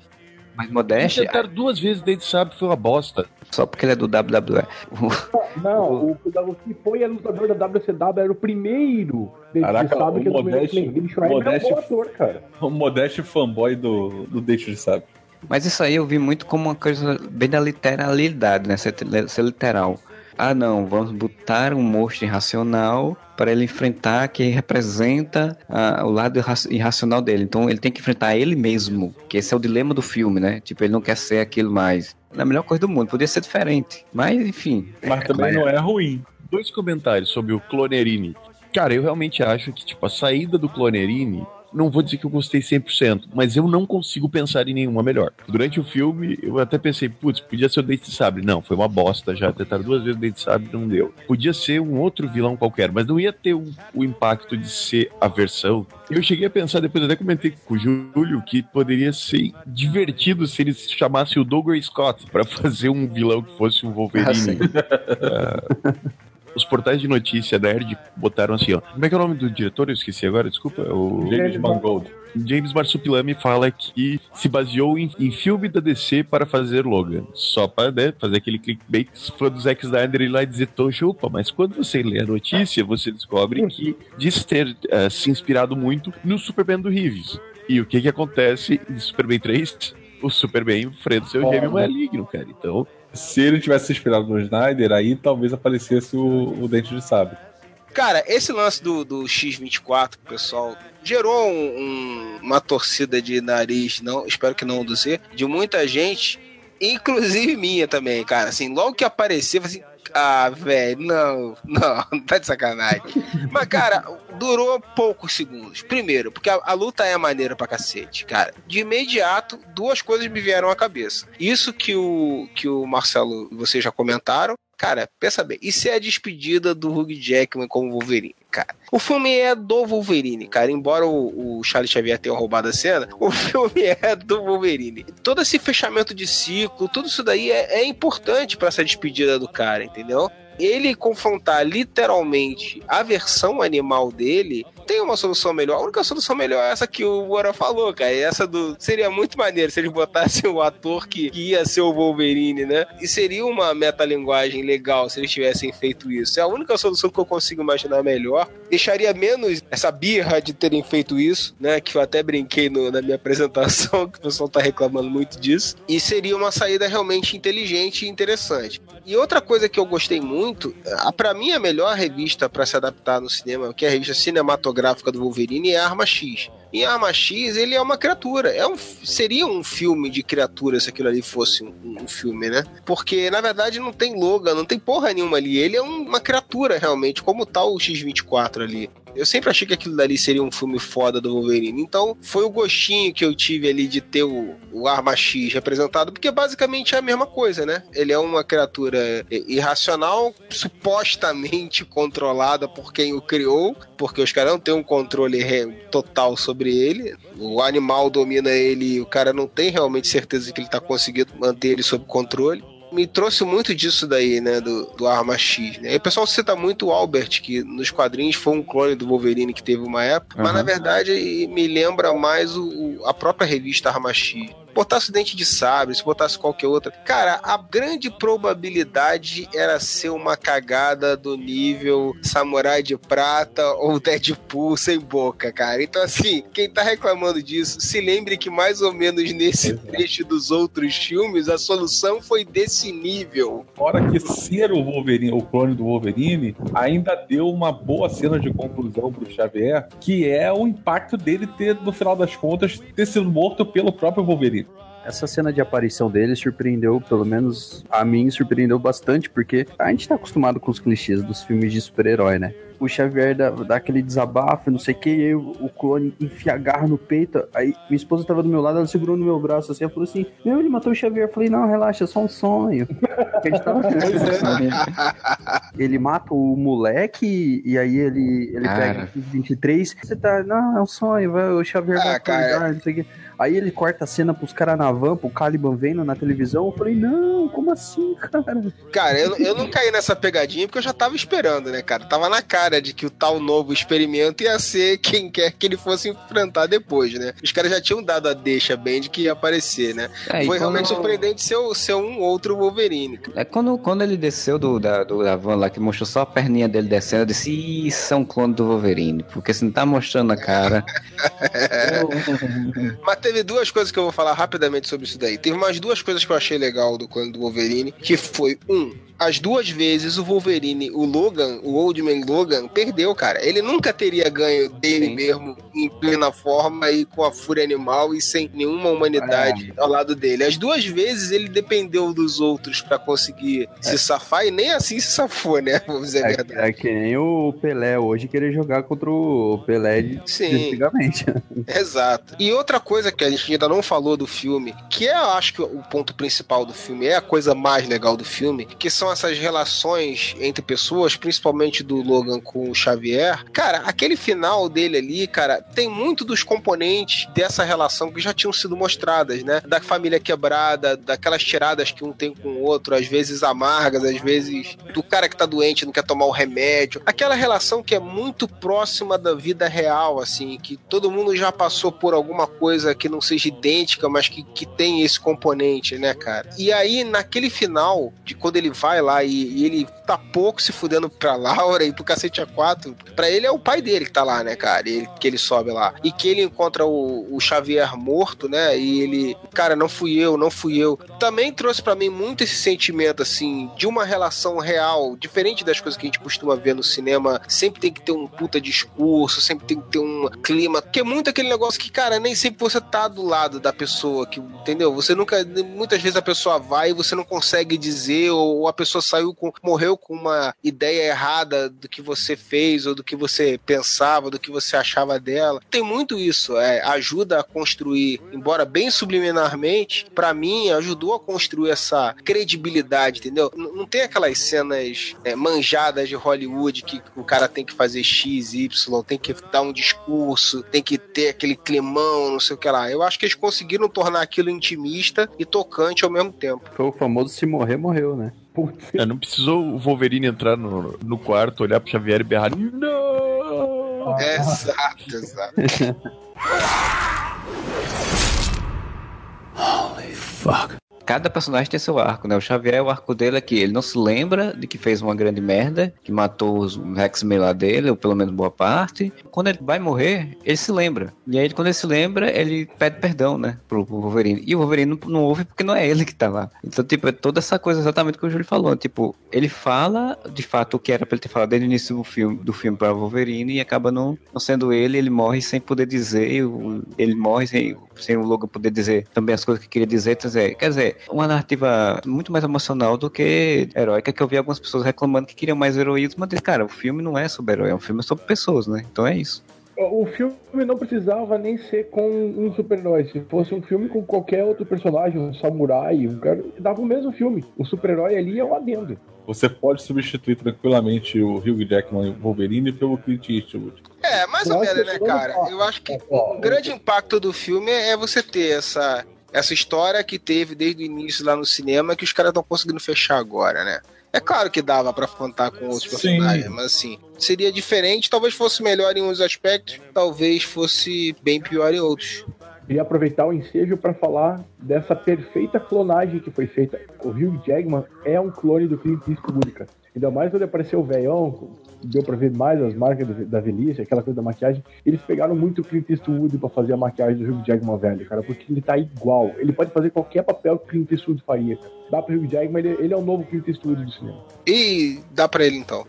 Mas modéstia, Tentaram duas vezes, desde sabe foi uma bosta. só porque ele é do WWE. Não, o, o que foi a lutador da WCW era o primeiro. Caraca, sabe o é Modeste- Billy Schreiber é um Modeste- ator, cara. O modesto fanboy do, do Deixa de Sabe. Mas isso aí eu vi muito como uma coisa bem da literalidade, né? Ser, ser literal. Ah, não, vamos botar um monstro irracional para ele enfrentar que representa ah, o lado irra- irracional dele. Então ele tem que enfrentar ele mesmo, que esse é o dilema do filme, né? Tipo, ele não quer ser aquilo mais. É a melhor coisa do mundo, podia ser diferente. Mas, enfim. Mas também não é ruim. Dois comentários sobre o Clonerini. Cara, eu realmente acho que, tipo, a saída do Clonerini, não vou dizer que eu gostei 100%, mas eu não consigo pensar em nenhuma melhor. Durante o filme, eu até pensei, putz, podia ser o Dente de Sabre. Não, foi uma bosta já. Tentaram duas vezes o Dente de Sabre, não deu. Podia ser um outro vilão qualquer, mas não ia ter o, o impacto de ser a versão. Eu cheguei a pensar, depois até comentei com o Júlio, que poderia ser divertido se eles chamassem o Douglas Scott pra fazer um vilão que fosse um Wolverine. Assim. Os portais de notícia da Nerd botaram assim, ó. Como é que é o nome do diretor? Eu esqueci agora, desculpa. O James Mangold. James Marsupilami fala que se baseou em, em filme da DC para fazer Logan. Só para né, fazer aquele clickbait fã do Zack Snyder ir lá e dizer, tô chupa, mas quando você lê a notícia, você descobre que diz ter eh, se inspirado muito no Superman do Reeves. E o que que acontece em Superman 3? O Superman enfrenta seu gêmeo maligno, cara. Então, Se ele tivesse se inspirado no Snyder, aí talvez aparecesse o, o Dente de Sabre. Cara, esse lance do, do X24, pessoal, gerou um- um- uma torcida de nariz, não, espero que não do Z, de muita gente, inclusive minha também, cara. Assim, logo que apareceu, assim, ah, velho, não, não, tá de sacanagem. Mas, cara, durou poucos segundos. Primeiro, porque a, a luta é maneira pra cacete, cara. De imediato, duas coisas me vieram à cabeça. Isso que o, que o Marcelo vocês já comentaram. Cara, pensa bem, isso é a despedida do Hugh Jackman como Wolverine, cara. O filme é do Wolverine, cara. Embora o, o Charlie Xavier tenha roubado a cena, o filme é do Wolverine. Todo esse fechamento de ciclo, tudo isso daí é, é importante pra essa despedida do cara, entendeu? Ele confrontar literalmente a versão animal dele, tem uma solução melhor. A única solução melhor é essa que o Bora falou, cara. E essa do. Seria muito maneiro se eles botassem o ator que, que ia ser o Wolverine, né? E seria uma metalinguagem legal se eles tivessem feito isso. É a única solução que eu consigo imaginar melhor. Deixaria menos essa birra de terem feito isso, né? Que eu até brinquei no- na minha apresentação, que o pessoal tá reclamando muito disso. E seria uma saída realmente inteligente e interessante. E outra coisa que eu gostei muito, a, pra mim a melhor revista pra se adaptar no cinema, que é a revista cinematográfica do Wolverine, é Arma X. Em Arma X, ele é uma criatura. É um, seria um filme de criatura se aquilo ali fosse um, um filme, né? Porque, na verdade, não tem Logan, não tem porra nenhuma ali. Ele é um- uma criatura, realmente, como tá o X-24 ali. Eu sempre achei que aquilo dali seria um filme foda do Wolverine. Então, foi o gostinho que eu tive ali de ter o, o Arma X representado, porque basicamente é a mesma coisa, né? Ele é uma criatura irracional, supostamente controlada por quem o criou, porque os caras não têm um controle total sobre ele. O animal domina ele e o cara não tem realmente certeza de que ele tá conseguindo manter ele sob controle me trouxe muito disso daí, né, do, do Arma X, né? E o pessoal cita muito o Albert, que nos quadrinhos foi um clone do Wolverine que teve uma época, mas Uhum. na verdade me lembra mais o- a própria revista Arma X. Botasse o Dente de Sabre, se botasse qualquer outra. Cara, a grande probabilidade era ser uma cagada do nível Samurai de Prata ou Deadpool sem boca, cara. Então, assim, quem tá reclamando disso, se lembre que mais ou menos nesse trecho dos outros filmes, a solução foi desse nível. Fora que ser o Wolverine, o clone do Wolverine, ainda deu uma boa cena de conclusão pro Xavier, que é o impacto dele ter, no final das contas, ter sido morto pelo próprio Wolverine. Essa cena de aparição dele surpreendeu, pelo menos a mim, surpreendeu bastante, porque a gente tá acostumado com os clichês dos filmes de super-herói, né? O Xavier dá, dá aquele desabafo, não sei o que, e aí o, o clone enfia a garra no peito. Aí minha esposa tava do meu lado, ela segurou no meu braço assim, ela falou assim: Meu, ele matou o Xavier. Eu falei: Não, relaxa, é só um sonho. A gente tava ele mata o moleque e aí ele, ele Cara. pega o 23. Você tá, não, é um sonho, vai, o Xavier Ah, vai acordar, não sei o quê. Aí ele corta a cena pros caras na van, pro Caliban vendo na televisão. Eu falei, não, como assim, cara? Cara, eu, eu não caí nessa pegadinha porque eu já tava esperando, né, cara? Tava na cara de que o tal novo experimento ia ser quem quer que ele fosse enfrentar depois, né? Os caras já tinham dado a deixa bem de que ia aparecer, né? É, Foi quando- realmente surpreendente ser, ser um outro Wolverine. É quando, quando ele desceu do, da, do, da van lá, que mostrou só a perninha dele descendo, eu disse, Ih, isso é um clone do Wolverine, porque se não tá mostrando a cara. Mas teve duas coisas que eu vou falar rapidamente sobre isso daí. Teve mais duas coisas que eu achei legal do clone do Wolverine, que foi, um, as duas vezes o Wolverine, o Logan, o Old Man Logan, perdeu, cara. Ele nunca teria ganho dele Sim. mesmo em plena forma e com a fúria animal e sem nenhuma humanidade ao lado dele. As duas vezes ele dependeu dos outros pra conseguir se safar e nem assim se safou, né? Vamos dizer a É, verdade. é que nem o Pelé hoje querer jogar contra o Pelé de Sim. antigamente. Exato. E outra coisa que a gente ainda não falou do filme, que é, eu acho que o ponto principal do filme, é a coisa mais legal do filme, que são essas relações entre pessoas, principalmente do Logan com o Xavier. Cara, aquele final dele ali, cara, tem muito dos componentes dessa relação que já tinham sido mostradas, né? Da família quebrada, daquelas tiradas que um tem com o outro, às vezes amargas, às vezes do cara que tá doente, não quer tomar o remédio. Aquela relação que é muito próxima da vida real, assim, que todo mundo já passou por alguma coisa que não seja idêntica, mas que, que tem esse componente, né, cara? E aí, naquele final, de quando ele vai lá e, e ele tá pouco se fudendo pra Laura e pro cacete A4, pra ele é o pai dele que tá lá, né, cara? Ele, que ele sobe lá. E que ele encontra o, o Xavier morto, né? E ele, cara, não fui eu, não fui eu. Também trouxe pra mim muito esse sentimento, assim, de uma relação real, diferente das coisas que a gente costuma ver no cinema. Sempre tem que ter um puta discurso, sempre tem que ter um clima. Que é muito aquele negócio que, cara, nem sempre você tá do lado da pessoa, que, entendeu? Você nunca. Muitas vezes a pessoa vai e você não consegue dizer, ou a pessoa saiu com. morreu com uma ideia errada do que você fez, ou do que você pensava, do que você achava dela. Tem muito isso, é, ajuda a construir, embora bem subliminarmente, pra mim ajudou a construir essa credibilidade, entendeu? N- não tem aquelas cenas é, manjadas de Hollywood que o cara tem que fazer X, Y, tem que dar um discurso, tem que ter aquele climão, não sei o que lá. Eu acho que eles conseguiram tornar aquilo intimista e tocante ao mesmo tempo. Foi o famoso se morrer, morreu, né? Putz, É, não precisou o Wolverine entrar no, no quarto, olhar pro Xavier e berrar. Não! Exato, exato. cada personagem tem seu arco, né? O Xavier, o arco dele é que ele não se lembra de que fez uma grande merda, que matou os X-Men lá dele, ou pelo menos boa parte. Quando ele vai morrer, ele se lembra. E aí, quando ele se lembra, ele pede perdão, né? Pro, pro Wolverine. E o Wolverine não, não ouve porque não é ele que tá lá. Então, tipo, é toda essa coisa exatamente que o Júlio falou. Tipo, ele fala, de fato, o que era pra ele ter falado desde o início do filme, do filme pra Wolverine e acaba não, não sendo ele, ele morre sem poder dizer, ele morre sem, sem o Logan poder dizer também as coisas que queria dizer. Quer dizer, quer dizer, uma narrativa muito mais emocional do que heróica, que eu vi algumas pessoas reclamando que queriam mais heroísmo, mas, cara, o filme não é sobre herói, é um filme sobre pessoas, né? Então é isso. O filme não precisava nem ser com um super-herói. Se fosse um filme com qualquer outro personagem, um samurai, um cara, dava o mesmo filme. O super-herói ali é um adendo. Você pode substituir tranquilamente o Hugh Jackman e o Wolverine pelo Clint Eastwood. É, mais ou menos, né, não cara? Eu acho que o grande impacto do filme é você ter essa, essa história que teve desde o início lá no cinema que os caras estão conseguindo fechar agora, né? É claro que dava pra contar com outros Sim. personagens, mas assim, seria diferente, talvez fosse melhor em uns aspectos, talvez fosse bem pior em outros. Queria aproveitar o ensejo para falar dessa perfeita clonagem que foi feita. O Hugh Jackman é um clone do Clint Eastwood, cara. Ainda mais quando apareceu o velhão, deu pra ver mais as marcas da- da velhice, aquela coisa da maquiagem. Eles pegaram muito o Clint Eastwood pra fazer a maquiagem do Hugh Jackman velho, cara, porque ele tá igual. Ele pode fazer qualquer papel que o Clint Eastwood faria, cara. Dá pro Hugh Jackman, ele, ele é o novo Clint Eastwood do cinema. E dá pra ele então.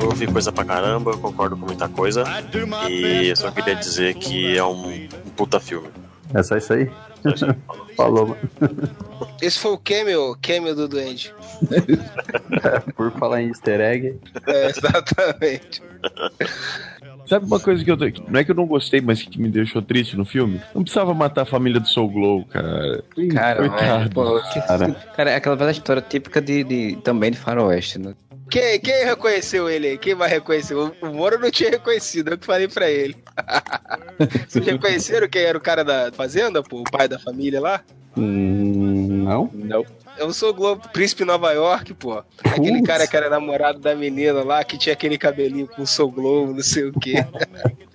Eu ouvi coisa pra caramba, eu concordo com muita coisa. E eu só queria dizer que é um puta filme. É só isso aí? Falou, mano. Esse foi o cameo, cameo do Duende. Por falar em easter egg, É, exatamente. Sabe uma coisa que eu. Não é que eu não gostei, mas que me deixou triste no filme? Não precisava matar a família do Soul Glow, cara. Cara, Coitado, é, pô, que- cara. cara, é aquela velha história típica de, de- também de faroeste, né? Quem, quem reconheceu ele aí? Quem vai reconhecer? O, o Moro não tinha reconhecido, eu que falei pra ele. Vocês reconheceram quem era o cara da fazenda, pô? O pai da família lá? hum, não? Não. Eu sou o Globo Príncipe Nova York, pô. Aquele Putz. cara que era namorado da menina lá, que tinha aquele cabelinho com Soul Globo, não sei o quê.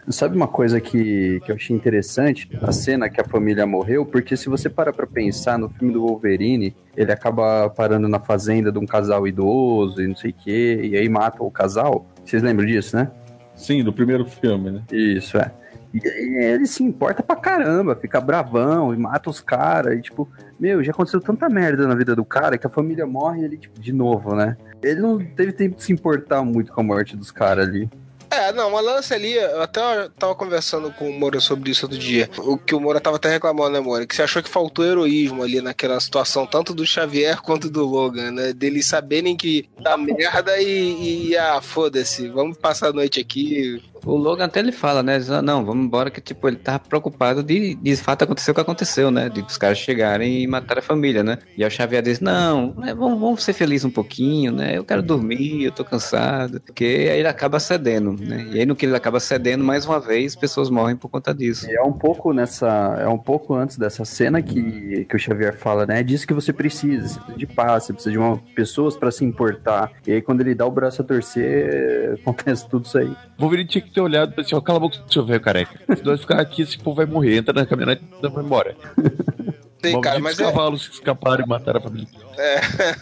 Sabe uma coisa que, que eu achei interessante? A cena que a família morreu, porque se você para pra pensar no filme do Wolverine, ele acaba parando na fazenda de um casal idoso e não sei o quê, e aí mata o casal. Vocês lembram disso, né? Sim, do primeiro filme, né? Isso, é. E ele se importa pra caramba, fica bravão e mata os caras. E tipo, meu, já aconteceu tanta merda na vida do cara que a família morre e ele, tipo, de novo, né? Ele não teve tempo de se importar muito com a morte dos caras ali. É, não, uma lance ali, eu até tava conversando com o Moura sobre isso outro dia. O que o Moura tava até reclamando, né, Moura? Que você achou que faltou heroísmo ali naquela situação, tanto do Xavier quanto do Logan, né? Deles saberem que dá merda e, e ah, foda-se, vamos passar a noite aqui. O Logan até ele fala, né? diz, "Ah, Não, vamos embora, que tipo, ele tava preocupado de, de fato acontecer o que aconteceu, né? De os caras chegarem e matar a família, né? E aí o Xavier diz, não, né, vamos, vamos ser felizes um pouquinho, né? Eu quero dormir, eu tô cansado. Porque aí ele acaba cedendo, né? E aí no que ele acaba cedendo, mais uma vez, pessoas morrem por conta disso. E é um pouco nessa. É um pouco antes dessa cena que, que o Xavier fala, né? É disso que você precisa. Você precisa de paz, você precisa de uma, pessoas pra se importar. E aí, quando ele dá o braço a torcer, acontece tudo isso aí. Wolverine tinha que ter olhado e pensado assim, ó, cala a boca, seu velho careca. Se nós ficar aqui, esse povo vai morrer. Entra na caminhonete e vai embora. Tem, cara, mas é, cavalos que escaparam e mataram a família.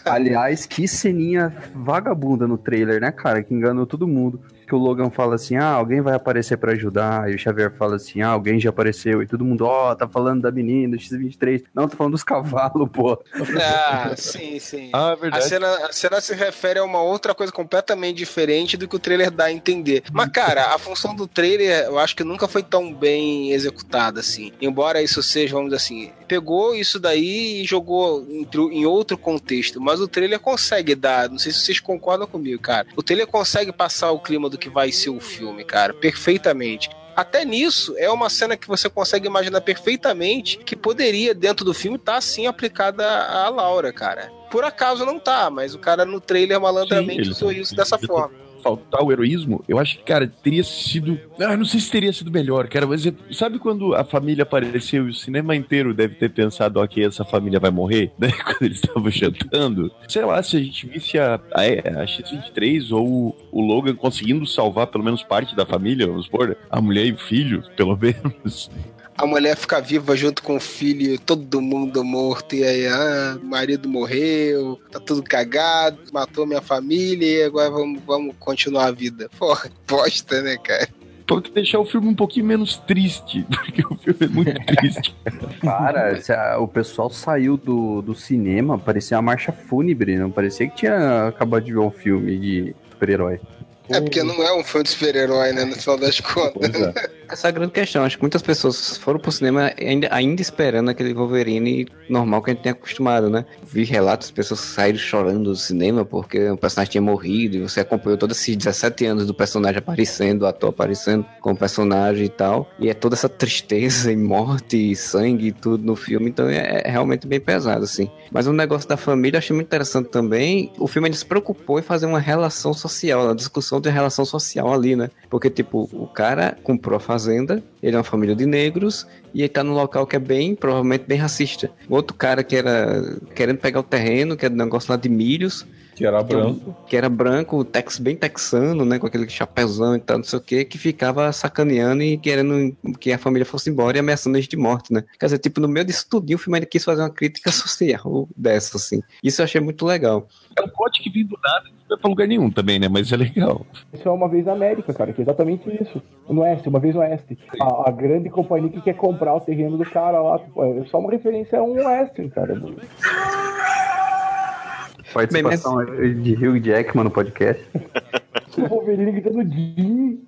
Aliás, que ceninha vagabunda no trailer, né, cara? Que enganou todo mundo. Que o Logan fala assim: ah, alguém vai aparecer pra ajudar. E o Xavier fala assim: ah, alguém já apareceu. E todo mundo, ó, tá falando da menina, X23. Não, tô falando dos cavalos, pô. Ah, sim, sim. Ah, é A verdade. cena, a cena se refere a uma outra coisa completamente diferente do que o trailer dá a entender. Mas, cara, a função do trailer eu acho que nunca foi tão bem executada assim. Embora isso seja, vamos dizer assim, pegou isso daí e jogou em outro contexto. Mas o trailer consegue dar, não sei se vocês concordam comigo, cara. O trailer consegue passar o clima do que vai ser o filme, cara, perfeitamente. Até nisso, é uma cena que você consegue imaginar perfeitamente que poderia, dentro do filme, estar assim aplicada à Laura, cara. Por acaso não tá, mas o cara no trailer malandramente Sim, usou isso dessa forma. Faltar o heroísmo, eu acho que, cara, teria sido. Ah, não sei se teria sido melhor, cara, mas é- sabe quando a família apareceu e o cinema inteiro deve ter pensado, ok, essa família vai morrer, né? Quando eles estavam jantando. Sei lá, se a gente visse a, a, a X-23 ou o Logan conseguindo salvar pelo menos parte da família, vamos supor, a mulher e o filho, pelo menos. A mulher fica viva junto com o filho, todo mundo morto, e aí, ah, o marido morreu, tá tudo cagado, matou minha família, e agora vamos, vamos continuar a vida. Porra, bosta, né, cara? Pra deixar o filme um pouquinho menos triste, porque o filme é muito triste. Para, o pessoal saiu do, do cinema, parecia uma marcha fúnebre, não parecia que tinha acabado de ver um filme de super-herói. É porque não é um filme de super-herói, né, no final das contas. Essa é a grande questão. Acho que muitas pessoas foram pro cinema ainda, ainda esperando aquele Wolverine normal que a gente tem acostumado, né? Vi relatos de pessoas saíram chorando do cinema porque o personagem tinha morrido e você acompanhou todos esses 17 anos do personagem aparecendo, o ator aparecendo com o personagem e tal. E é toda essa tristeza e morte e sangue e tudo no filme, então é, é realmente bem pesado, assim. Mas o negócio da família eu achei muito interessante também. O filme ainda se preocupou em fazer uma relação social, uma discussão de relação social ali, né? Porque, tipo, o cara comprou a fazenda, ele é uma família de negros, e ele tá num local que é bem, provavelmente bem racista. Outro cara que era querendo pegar o terreno, que era um negócio lá de milhos, Que era branco. que era branco, tex, bem texano, né? Com aquele chapéuzão e tal, não sei o que, que ficava sacaneando e querendo que a família fosse embora e ameaçando eles de morte, né? Quer dizer, tipo, no meio disso tudinho, o filme ainda quis fazer uma crítica social dessa, assim. Isso eu achei muito legal. É um pote que vem do nada e não vai pra lugar nenhum também, né? Mas é legal. Isso é uma vez na América, cara, que é exatamente isso. No Oeste, uma vez no Oeste. A, a grande companhia que quer comprar o terreno do cara lá. tipo, É só uma referência a um Western, cara. Participação de Hugh Jackman no podcast. O Wolverine gritando Jim.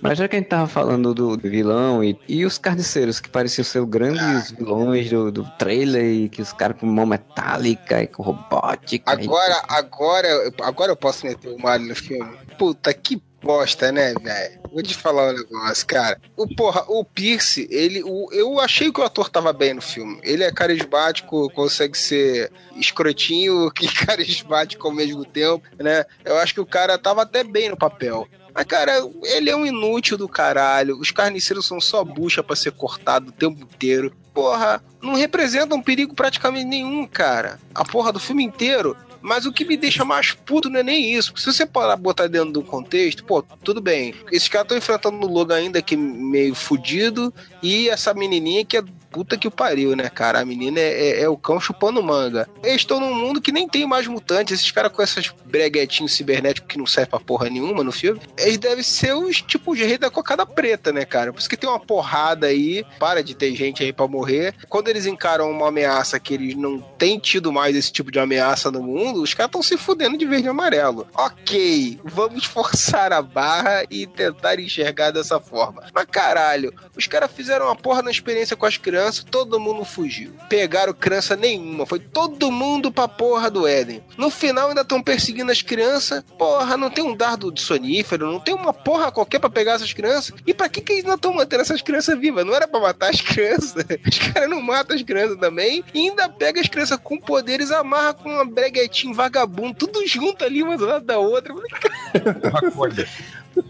Mas já que a gente tava falando do vilão e, e os carniceiros, que pareciam ser os grandes vilões do, do trailer, e que os caras com mão metálica e com robótica. e- Agora, agora, agora eu posso meter o Mario no filme. Puta, que bosta, né, velho? Vou te falar um negócio, cara. O porra, o Pierce, ele, o, eu achei que o ator tava bem no filme. Ele é carismático, consegue ser escrotinho e carismático ao mesmo tempo, né? Eu acho que o cara tava até bem no papel. Mas, cara, ele é um inútil do caralho. Os carniceiros são só bucha pra ser cortado o tempo inteiro. Porra, não representa um perigo praticamente nenhum, cara. A porra do filme inteiro. Mas o que me deixa mais puto não é nem isso. Se você parar botar dentro do contexto, pô, tudo bem. Esses caras estão enfrentando no Logan ainda que é meio fudido. E essa menininha que é puta que o pariu, né, cara? A menina é, é- é o cão chupando manga. Eles estão num mundo que nem tem mais mutantes. Esses caras com essas breguetinhos cibernéticos que não servem pra porra nenhuma no filme. Eles devem ser os tipos de rei da cocada preta, né, cara? Por isso que tem uma porrada aí. Para de ter gente aí pra morrer. Quando eles encaram uma ameaça que eles não têm tido mais esse tipo de ameaça no mundo, os caras estão se fudendo de verde e amarelo. Ok, vamos forçar a barra e tentar enxergar dessa forma. Mas caralho, os caras fizeram uma porra na experiência com as crianças, todo mundo fugiu. Pegaram criança nenhuma, foi todo mundo pra porra do Éden. No final ainda estão perseguindo as crianças. Porra, não tem um dardo de sonífero, não tem uma porra qualquer pra pegar essas crianças. E pra que que eles ainda estão mantendo essas crianças vivas? Não era pra matar as crianças. Os caras não matam as crianças também. E ainda pega as crianças com poderes, amarra com uma breguetinha vagabundo, tudo junto ali, uma do lado da outra.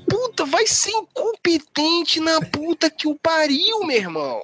Puta, vai ser incompetente na puta que o pariu, meu irmão.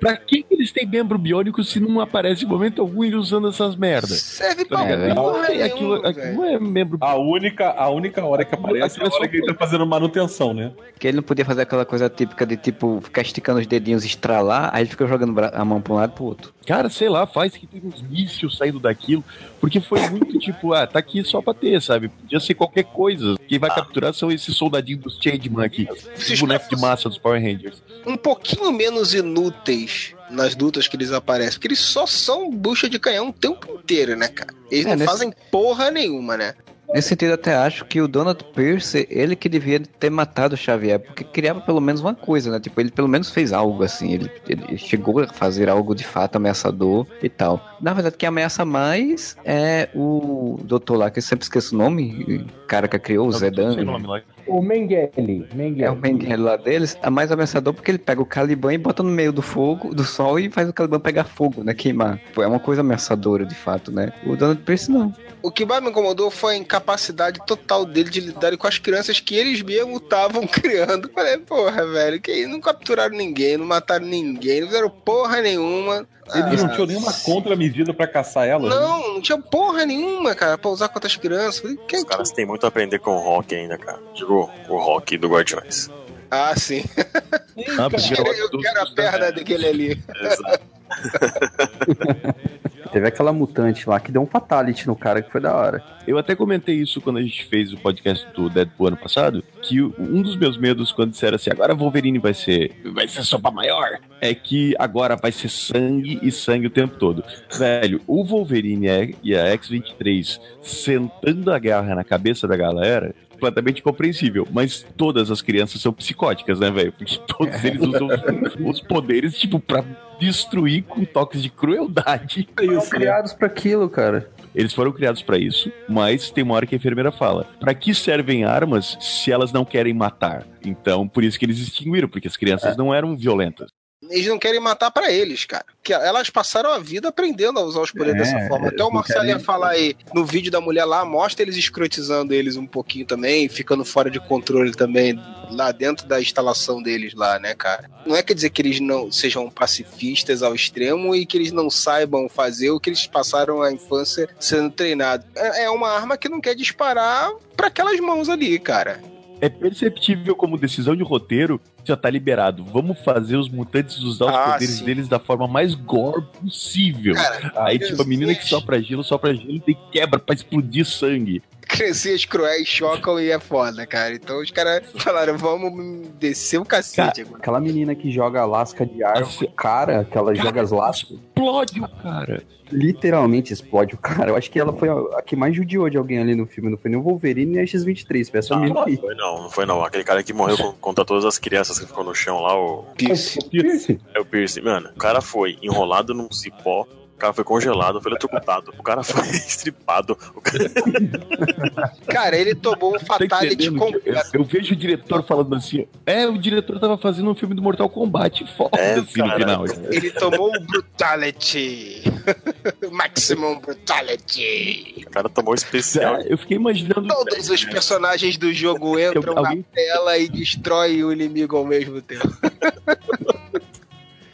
Pra que que eles têm membro biônico se não aparece em momento algum ele usando essas merdas? Serve Tá pra ligado? porra Aquilo- aquilo, aquilo não é membro A única, a única hora que aparece é a hora que ele tá fazendo manutenção, né? Que ele não podia fazer aquela coisa típica de, tipo, ficar esticando os dedinhos e estralar, aí ele fica jogando a mão pra um lado e pro outro. Cara, sei lá, faz que tem uns mísseis saindo daquilo. Porque foi muito tipo, ah, tá aqui só pra ter, sabe? Podia ser qualquer coisa. Quem vai capturar são esses soldadinhos dos Changeman aqui. Os os bonecos de massa dos Power Rangers. um pouquinho menos inúteis nas lutas que eles aparecem, porque eles só são bucha de canhão o tempo inteiro, né, cara? Eles É, não nesse- fazem porra nenhuma, né? Nesse sentido, até acho que o Donald Pierce, ele que devia ter matado o Xavier, porque criava pelo menos uma coisa, né? Tipo, ele pelo menos fez algo, assim. Ele, ele chegou a fazer algo de fato ameaçador e tal. Na verdade, quem ameaça mais é o doutor lá, que eu sempre esqueço o nome, o cara que criou, o Não sei o Zedan. nome lá. O Mengele. Mengele. É o Mengele lá deles, é mais ameaçador porque ele pega o Caliban e bota no meio do fogo, do sol e faz o Caliban pegar fogo, né? Queimar. Pô, é uma coisa ameaçadora, de fato, né? O Donald Pierce não. O que mais me incomodou foi a incapacidade total dele de lidar com as crianças que eles mesmos estavam criando. Falei, porra, velho, que não capturaram ninguém, não mataram ninguém, não fizeram porra nenhuma. Eles Ah, não tinham nenhuma contramedida pra caçar elas. né? Não, não tinha porra nenhuma, cara, pra usar contra as crianças. Falei, que... Os caras têm muito a aprender com o rock ainda, cara. Digo, o rock do Guardiões. Ah, sim. Ah, Eu, eu- eu quero a perna daquele ali. Exato. Teve aquela mutante lá que deu um fatality no cara que foi da hora. Eu até comentei isso quando a gente fez o podcast do Deadpool ano passado, que um dos meus medos quando disseram assim, agora Wolverine vai ser vai ser sopa maior, é que agora vai ser sangue e sangue o tempo todo. Velho, o Wolverine e a X-23 sentando a garra na cabeça da galera, completamente compreensível, mas todas as crianças são psicóticas, né, velho? Porque todos eles usam os poderes, tipo, pra destruir com toques de crueldade. Foram criados pra aquilo, cara. Eles foram criados pra isso, mas tem uma hora que a enfermeira fala: pra que servem armas se elas não querem matar? Então, por isso que eles extinguiram, porque as crianças não eram violentas. Eles não querem matar pra eles, cara. Que elas passaram a vida aprendendo a usar os poderes É, dessa forma. Até o Marcelo ia falar aí no vídeo da mulher lá, mostra eles escrotizando eles um pouquinho também, ficando fora de controle também lá dentro da instalação deles lá, né, cara? Não é quer dizer que eles não sejam pacifistas ao extremo e que eles não saibam fazer o que eles passaram a infância sendo treinados. É é uma arma que não quer disparar pra aquelas mãos ali, cara. É perceptível como decisão de roteiro já tá liberado. Vamos fazer os mutantes usar os Ah, poderes sim. deles da forma mais gore possível. Cara, Aí, tipo, a menina que sopra gelo, sopra gelo e quebra pra explodir sangue. Criancinhas cruéis chocam e é foda, cara. Então os caras falaram, vamos descer o cacete agora. Aquela menina que joga lasca de ar, cara, que ela joga as lascas, Explode o cara. literalmente explode o cara. Eu acho que ela foi a, a que mais judiou de alguém ali no filme. Não foi nem o Wolverine nem a X-23. Foi essa Ah, menina não aí. foi não, não foi não. Aquele cara que morreu com- contra todas as crianças que ficou no chão lá, o, Pierce. É o Pierce. Mano, o cara foi enrolado num cipó, cara foi congelado, foi eletrocutado, o cara foi estripado. O cara... Cara, ele tomou um Tá fatality que Eu, completo. eu vejo o diretor falando assim: é, o diretor tava fazendo um filme do Mortal Kombat. É, Foda-se no cara. final. Ele tomou o brutality. Maximum brutality. O cara tomou especial. É, Eu fiquei imaginando. Todos os personagens do jogo entram na Alguém- tela e destroem o inimigo ao mesmo tempo.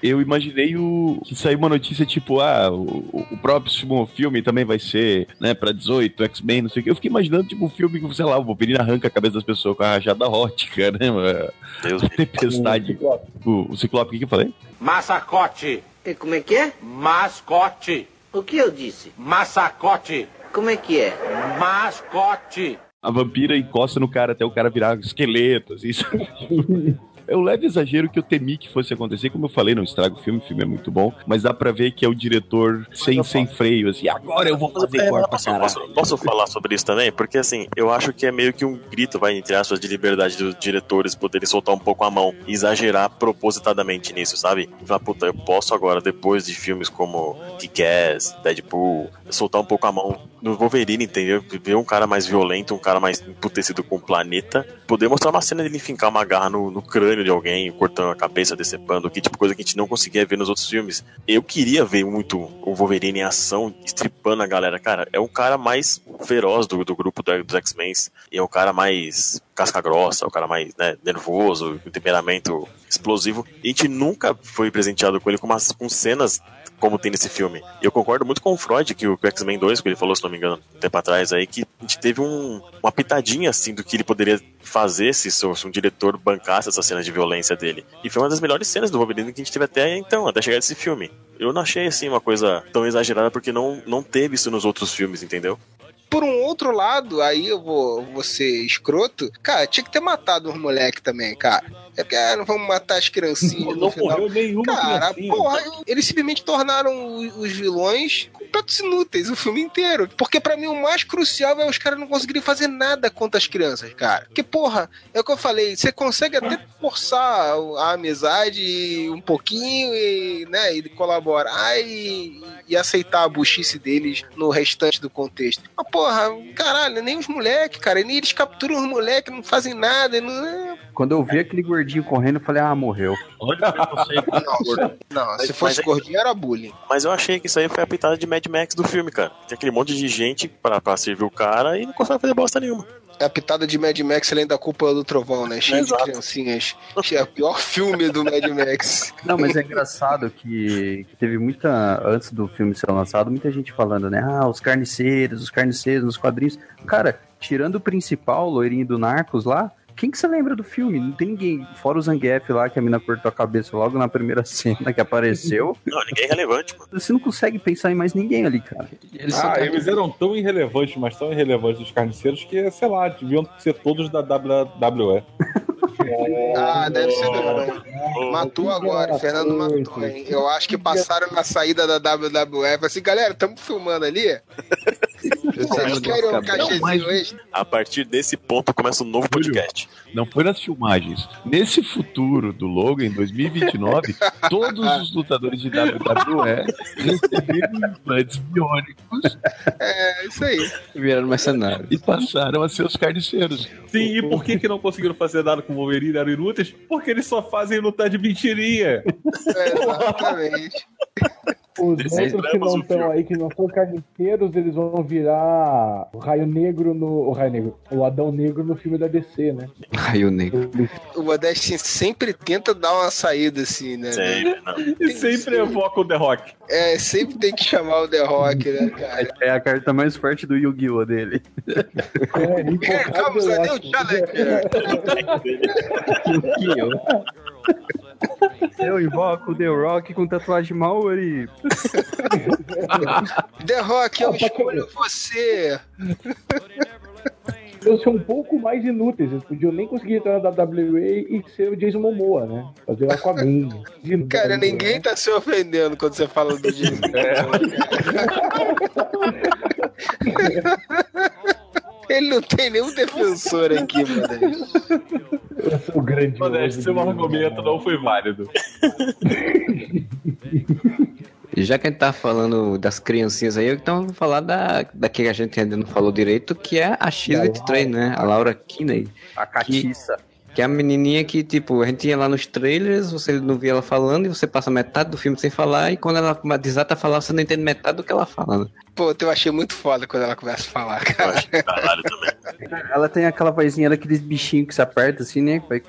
Eu imaginei o que saiu uma notícia tipo, ah, o, o próximo filme também vai ser, né, pra 18, X-Men, não sei o que. Eu fiquei imaginando, tipo, um filme que, sei lá, o Wolverine arranca a cabeça das pessoas com a rajada ótica, né, mano? Deus Tempestade. O, o Ciclope, o que, que eu falei? Massacote. E como é que é? Mascote. O que eu disse? Massacote. Como é que é? Mascote. A vampira encosta no cara até o cara virar esqueleto, assim. É um leve exagero que eu temi que fosse acontecer. Como eu falei, não estraga o filme, o filme é muito bom. Mas dá pra ver que é o diretor sem, sem freio, assim. Agora eu vou fazer É, cor pra posso, posso, posso falar sobre isso também? Porque assim, eu acho que é meio que um grito, vai, entre aspas, de liberdade dos diretores poderem soltar um pouco a mão e exagerar propositadamente nisso, sabe? E falar, puta, eu posso agora, depois de filmes como Kick-Ass, Deadpool, soltar um pouco a mão no Wolverine, entendeu? Ver um cara mais violento, um cara mais emputecido com o planeta, poder mostrar uma cena dele fincar uma garra no, no crânio de alguém, cortando a cabeça, decepando, que tipo coisa que a gente não conseguia ver nos outros filmes. Eu queria ver muito o Wolverine em ação, estripando a galera. Cara, é o cara mais feroz do, do grupo do- dos X-Men. É o cara mais casca grossa, é o cara mais né, nervoso, com temperamento explosivo. E a gente nunca foi presenteado com ele com, umas, com cenas como tem nesse filme. Eu concordo muito com o Freud, que o X-Men 2, que ele falou, se não me engano, um tempo atrás aí, que a gente teve um, uma pitadinha, assim, do que ele poderia fazer se, se um diretor bancasse essa cena de violência dele. E foi uma das melhores cenas do Wolverine que a gente teve até então, até chegar nesse filme. Eu não achei, assim, uma coisa tão exagerada, porque não, não teve isso nos outros filmes, entendeu? Por um outro lado, aí eu vou, vou ser escroto. Cara, tinha que ter matado os moleque também, cara. É porque, ah, não vamos matar as criancinhas Não no final. morreu nenhuma Cara, criancinha. porra, eles simplesmente tornaram os vilões completos inúteis o filme inteiro. Porque pra mim o mais crucial é os caras não conseguirem fazer nada contra as crianças, cara. Porque, porra, é o que eu falei, você consegue até forçar a amizade um pouquinho e, né, e colaborar e, e aceitar a buchice deles no restante do contexto. Mas, porra, caralho, nem os moleques, cara, nem eles capturam os moleques, não fazem nada. Não, Quando eu vi aquele gordinho correndo, eu falei, ah, morreu. Olha não, Mas- se fosse mas gordinho era bullying. Mas eu achei que isso aí foi a pitada de Mad Max do filme, cara. Tem aquele monte de gente pra, pra servir o cara e não consegue fazer bosta nenhuma. É a pitada de Mad Max além da culpa do trovão, né? Cheio Exato. de criancinhas. É o pior filme do Mad Max. Não, mas é engraçado que, que teve muita. Antes do filme ser lançado, muita gente falando, né? Ah, os carniceiros, os carniceiros nos quadrinhos. Cara, tirando o principal, o loirinho do Narcos lá. Quem que você lembra do filme? Não tem ninguém. Fora o Zangief lá, que a mina cortou a cabeça logo na primeira cena que apareceu. Não, ninguém é relevante, mano. Você não consegue pensar em mais ninguém ali, cara. Eles Ah, eles eram tão irrelevantes, mas tão irrelevantes dos carniceiros que, sei lá, deviam ser todos da WWE. Ah, deve ser do Matou agora, Fernando matou, hein? Eu acho que passaram na saída da WWE. Falei assim, galera, estamos filmando ali? Vocês querem um cachezinho extra? A partir desse ponto começa um novo podcast. Não foi nas filmagens. Nesse futuro do Logan, em 2029, todos os lutadores de WWE receberam implantes biônicos É, isso aí. viraram mercenários. e passaram a ser os carniceiros. Sim, e por que, que não conseguiram fazer nada com o Wolverine? Eram inúteis? Porque eles só fazem lutar de mentirinha. É, exatamente. Os outros que não estão aí, que não são carniceiros, eles vão virar o Raio Negro no. O Raio Negro. O Adão Negro no filme da DC, né? Raio Negro. O Modeste sempre tenta dar uma saída assim, né? Sempre, não. E sempre evoca o The Rock. É, sempre tem que chamar o The Rock, né, cara? É a carta mais forte do Yu-Gi-Oh! dele. É, comes a Rock. challenger. Que eu. Eu invoco o The Rock com tatuagem Maori. The Rock, eu Ah, pra escolho você. Eles são um pouco mais inúteis. Eles podiam nem conseguir entrar na WWE e ser o Jason Momoa, né? Fazer o Aquaman. Cara, ninguém tá se ofendendo quando você fala do Jason. Ele não tem nenhum defensor aqui, mano. O grande. Modeste, seu argumento não foi válido. Já que a gente tá falando das criancinhas aí, então vamos falar da, da que a gente ainda não falou direito, que é a X-23, né? A Laura Kinney. A catiça. Que é a menininha que, tipo, a gente ia lá nos trailers, você não via ela falando, e você passa metade do filme sem falar, e quando ela desata a falar, você não entende metade do que ela fala, né? Pô, eu achei muito foda quando ela começa a falar, Eu cara. acho que caralho também. Ela tem aquela vozinha daqueles bichinhos que se aperta assim, né? Vai-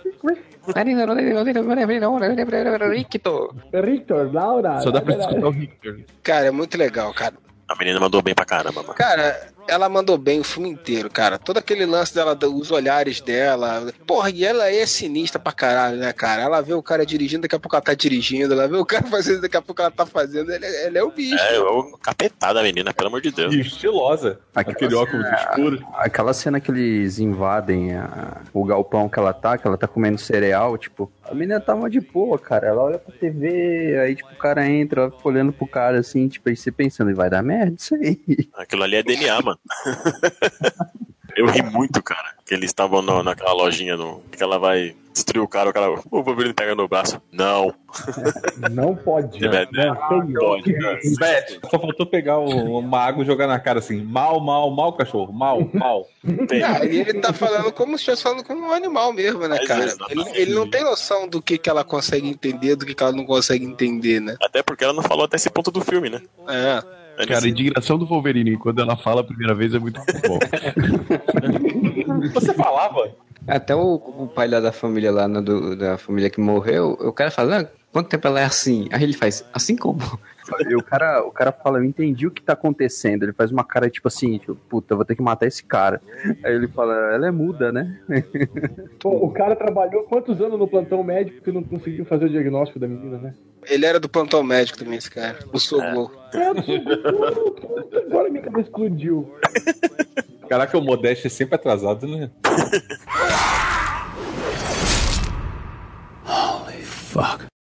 Ricto. Victor, Laura. Só dá pra escutar o Victor. Cara, é muito legal, cara. A menina mandou bem pra caramba, mano. Cara, ela mandou bem o filme inteiro, cara. Todo aquele lance dela, os olhares dela. Porra, e ela é sinistra pra caralho, né, cara? Ela vê o cara dirigindo, daqui a pouco ela tá dirigindo. Ela vê o cara fazendo, daqui a pouco ela tá fazendo. Ela, é- ela é o bicho. É, o capetada a menina, pelo amor de Deus. E estilosa. Aquela Aquele óculos cena- escuro. Aquela cena que eles invadem a- o galpão que ela tá, que ela tá comendo cereal, tipo, a menina tava de boa, cara. Ela olha pra TV, aí, tipo, o cara entra, ela fica olhando pro cara assim, tipo, aí você pensando, vai dar merda isso aí. Aquilo ali é DNA, mano. Eu ri muito, cara. Que eles estavam no- naquela lojinha no, que ela vai destruir o cara, o cara. O Wolverine pega no braço. Não. Não pode. É, né? Não, feio. Pode, cara. Beth, só faltou pegar o- uma água e jogar na cara assim. Mal, mal, mal, cachorro. Mal, mal. Tem. Ah, e ele tá falando como se estivesse falando como um animal mesmo, né, cara? Ele, ele não tem noção do que, que ela consegue entender, do que, que ela não consegue entender, né? Até porque ela não falou até esse ponto do filme, né? É. Cara, a indignação do Wolverine quando ela fala a primeira vez é muito bom. Você falava? Até o, o pai lá da família lá, né, do- da família que morreu, o cara fala, "Ah, quanto tempo ela é assim? Aí ele faz, assim como? E o cara, o cara fala, eu entendi o que tá acontecendo. Ele faz uma cara tipo assim, tipo, puta, vou ter que matar esse cara. Aí ele fala, ela é muda, né? Pô, o cara trabalhou quantos anos no plantão médico que não conseguiu fazer o diagnóstico da menina, né? Ele era do plantão médico também, esse cara. O Sogol. É, eu sou- Agora minha cabeça explodiu. Caraca, o Modeste é sempre atrasado, né?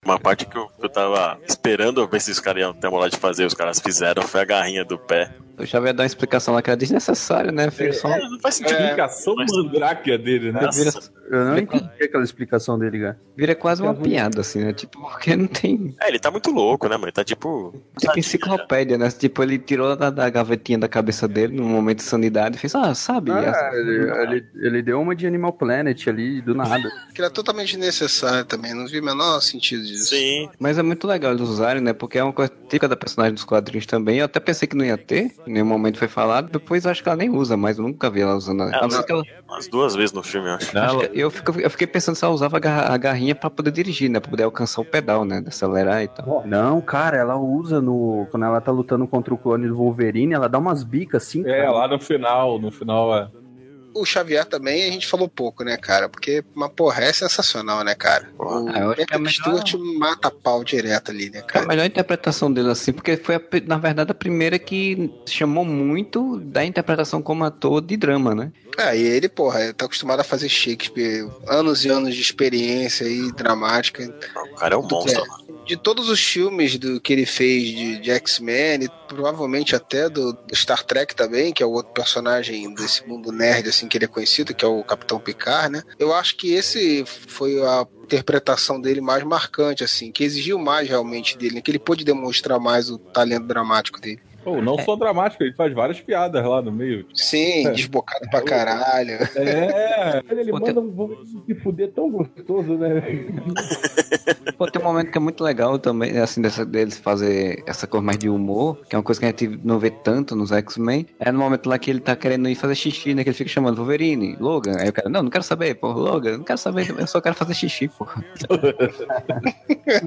Uma parte que eu, que eu tava esperando ver se os caras iam ter moral de fazer, os caras fizeram, foi a garrinha do pé. O Xavier dá uma explicação lá que era desnecessária, né? Foi só... É, não faz sentido. Explicação mandráquea dele, né? Vira, Eu não entendi aquela explicação dele, cara. vira quase uma piada, assim, né? Tipo, porque não tem. É, ele tá muito louco, né, mano? Ele tá tipo. Tipo enciclopédia, né? Tipo, ele tirou da, da gavetinha da cabeça dele, num momento de sanidade, e fez, ah, sabe? Ah, essa- ele, ele- ele deu uma de Animal Planet ali, do nada. Que era totalmente necessário também, não vi o menor sentido disso. Sim. Mas é muito legal eles usarem, né? Porque é uma coisa típica da personagem dos quadrinhos também. Eu até pensei que não ia ter, em nenhum momento foi falado. Depois eu acho que ela nem usa, mas eu nunca vi ela usando. A não ser que ela- Umas duas vezes no filme, eu acho. acho que eu, fico- eu fiquei pensando se ela usava a garra- a garrinha pra poder dirigir, né? Pra poder alcançar o pedal, né? De acelerar e tal. Não, cara, ela usa no. Quando ela tá lutando contra o clone do Wolverine, ela dá umas bicas assim. É, cara. lá no final, no final é. O Xavier também a gente falou pouco, né, cara? Porque, mas porra, é sensacional, né, cara? O Ah, que é Patrick melhor- Stewart mata pau direto ali, né, É a cara? melhor interpretação dele, assim, porque foi, a na verdade, a primeira que chamou muito da interpretação como ator de drama, né? É, e ele, porra, tá acostumado a fazer Shakespeare, anos e anos de experiência aí, dramática. O cara é um Tudo monstro. é. De todos os filmes do que ele fez de, de X-Men, e provavelmente até do, do Star Trek também, que é o outro personagem desse mundo nerd, assim, que ele é conhecido, que é o Capitão Picard, né? Eu acho que esse foi a interpretação dele mais marcante, assim, que exigiu mais realmente dele, né? que ele pôde demonstrar mais o talento dramático dele. Pô, não só dramático, ele faz várias piadas lá no meio. Sim, É. desbocado pra caralho. É, Ele, manda um se fuder tão gostoso, né? Pô, tem um momento que é muito legal também, assim, dessa, deles fazer essa coisa mais de humor, que é uma coisa que a gente não vê tanto nos X-Men. É no momento lá que ele tá querendo ir fazer xixi, né? Que ele fica chamando Wolverine, Logan. Aí o cara, não, não quero saber, pô, Logan, não quero saber, eu só quero fazer xixi, pô.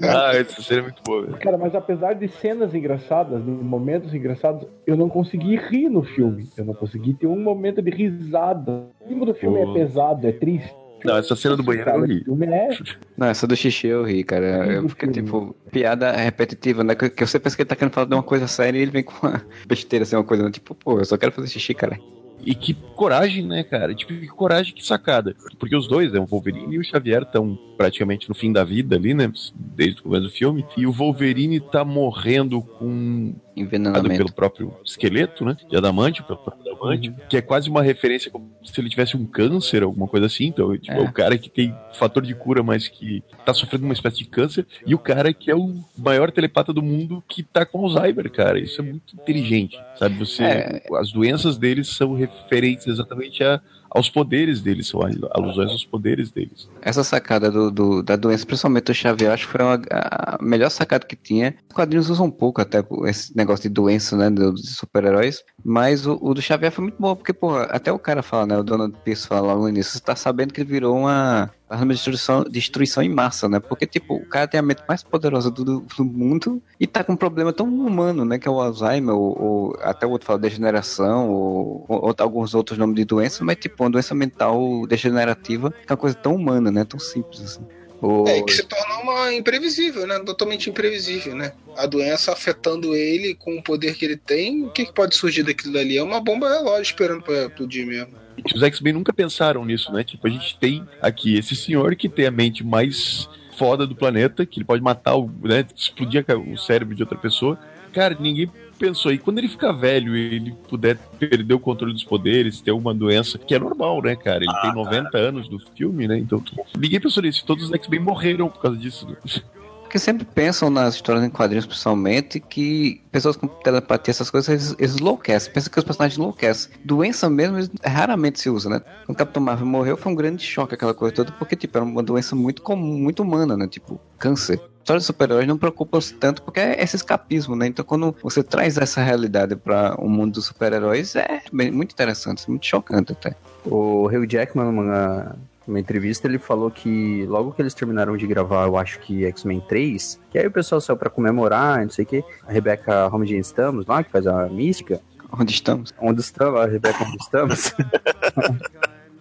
Ah, essa cena é muito boa. velho. Cara, mas apesar de cenas engraçadas, de momentos engraçados, eu não consegui rir no filme. Eu não consegui ter um momento de risada. O clima do filme Oh. é pesado, é triste. Não, essa cena do banheiro eu ri. é. Não, essa do xixi eu ri, cara. Eu fiquei tipo, piada repetitiva, né? Que você pensa que ele tá querendo falar de uma coisa séria e ele vem com uma besteira, assim, uma coisa tipo, pô, eu só quero fazer xixi, cara. E que coragem, né, cara? Tipo, que coragem, que sacada. Porque os dois, né, o Wolverine e o Xavier, estão praticamente no fim da vida ali, né? Desde o começo do filme. E o Wolverine tá morrendo com. Envenenamento. pelo próprio esqueleto, né? De adamante, pelo próprio adamante. Que é quase uma referência como se ele tivesse um câncer, alguma coisa assim. Então, tipo, é. É. o cara que tem fator de cura, mas que tá sofrendo uma espécie de câncer. E o cara que é o maior telepata do mundo que tá com Alzheimer, cara. Isso é muito inteligente, sabe? Você. É. As doenças deles são referentes exatamente a, aos poderes deles, são alusões aos poderes deles. Essa sacada do, do- da doença, principalmente do Xavier, acho que foi uma- a melhor sacada que tinha. Os quadrinhos usam um pouco até esse negócio de doença, né, dos super-heróis, mas o, o do Xavier foi muito bom, porque, porra, até o cara fala, né, o Donald Pierce fala lá no início, você tá sabendo que ele virou uma arma de destruição, destruição em massa, né, porque, tipo, o cara tem a mente mais poderosa do, do- do mundo e tá com um problema tão humano, né, que é o Alzheimer, ou, ou até o outro fala degeneração, ou, ou alguns outros nomes de doença, mas, tipo, uma doença mental degenerativa, que é uma coisa tão humana, né, tão simples, assim. O- É, que se torna uma imprevisível, né? Totalmente imprevisível, né? A doença afetando ele com o poder que ele tem, o que, que pode surgir daquilo dali? É uma bomba relógio esperando pra explodir mesmo. Os X-Men nunca pensaram nisso, né? Tipo, a gente tem aqui esse senhor que tem a mente mais foda do planeta, que ele pode matar, o, né? Explodir o cérebro de outra pessoa. Cara, ninguém pensou. E quando ele ficar velho e ele puder perder o controle dos poderes, ter uma doença, que é normal, né, cara? Ele tem 90 anos do filme, né? Então, ninguém pensou nisso. Todos os X-Men morreram por causa disso. né? Porque sempre pensam nas histórias em quadrinhos, principalmente, que pessoas com telepatia, essas coisas, eles, eles enlouquecem. Pensam que os personagens enlouquecem. Doença mesmo, eles- raramente se usa, né? Quando o Capitão Marvel morreu, foi um grande choque aquela coisa toda, porque, tipo, era uma doença muito comum, muito humana, né? Tipo, câncer. Histórias de super-heróis não preocupam-se tanto porque é esse escapismo, né? Então, quando você traz essa realidade para o mundo dos super-heróis, é bem- muito interessante, muito chocante até. O Hugh Jackman, numa, numa entrevista, ele falou que logo que eles terminaram de gravar, eu acho que X-Men 3, que aí o pessoal saiu pra comemorar, não sei o que, a Rebecca Romijn Stamos lá, que faz a mística, Onde estamos? onde estamos, a Rebecca onde estamos,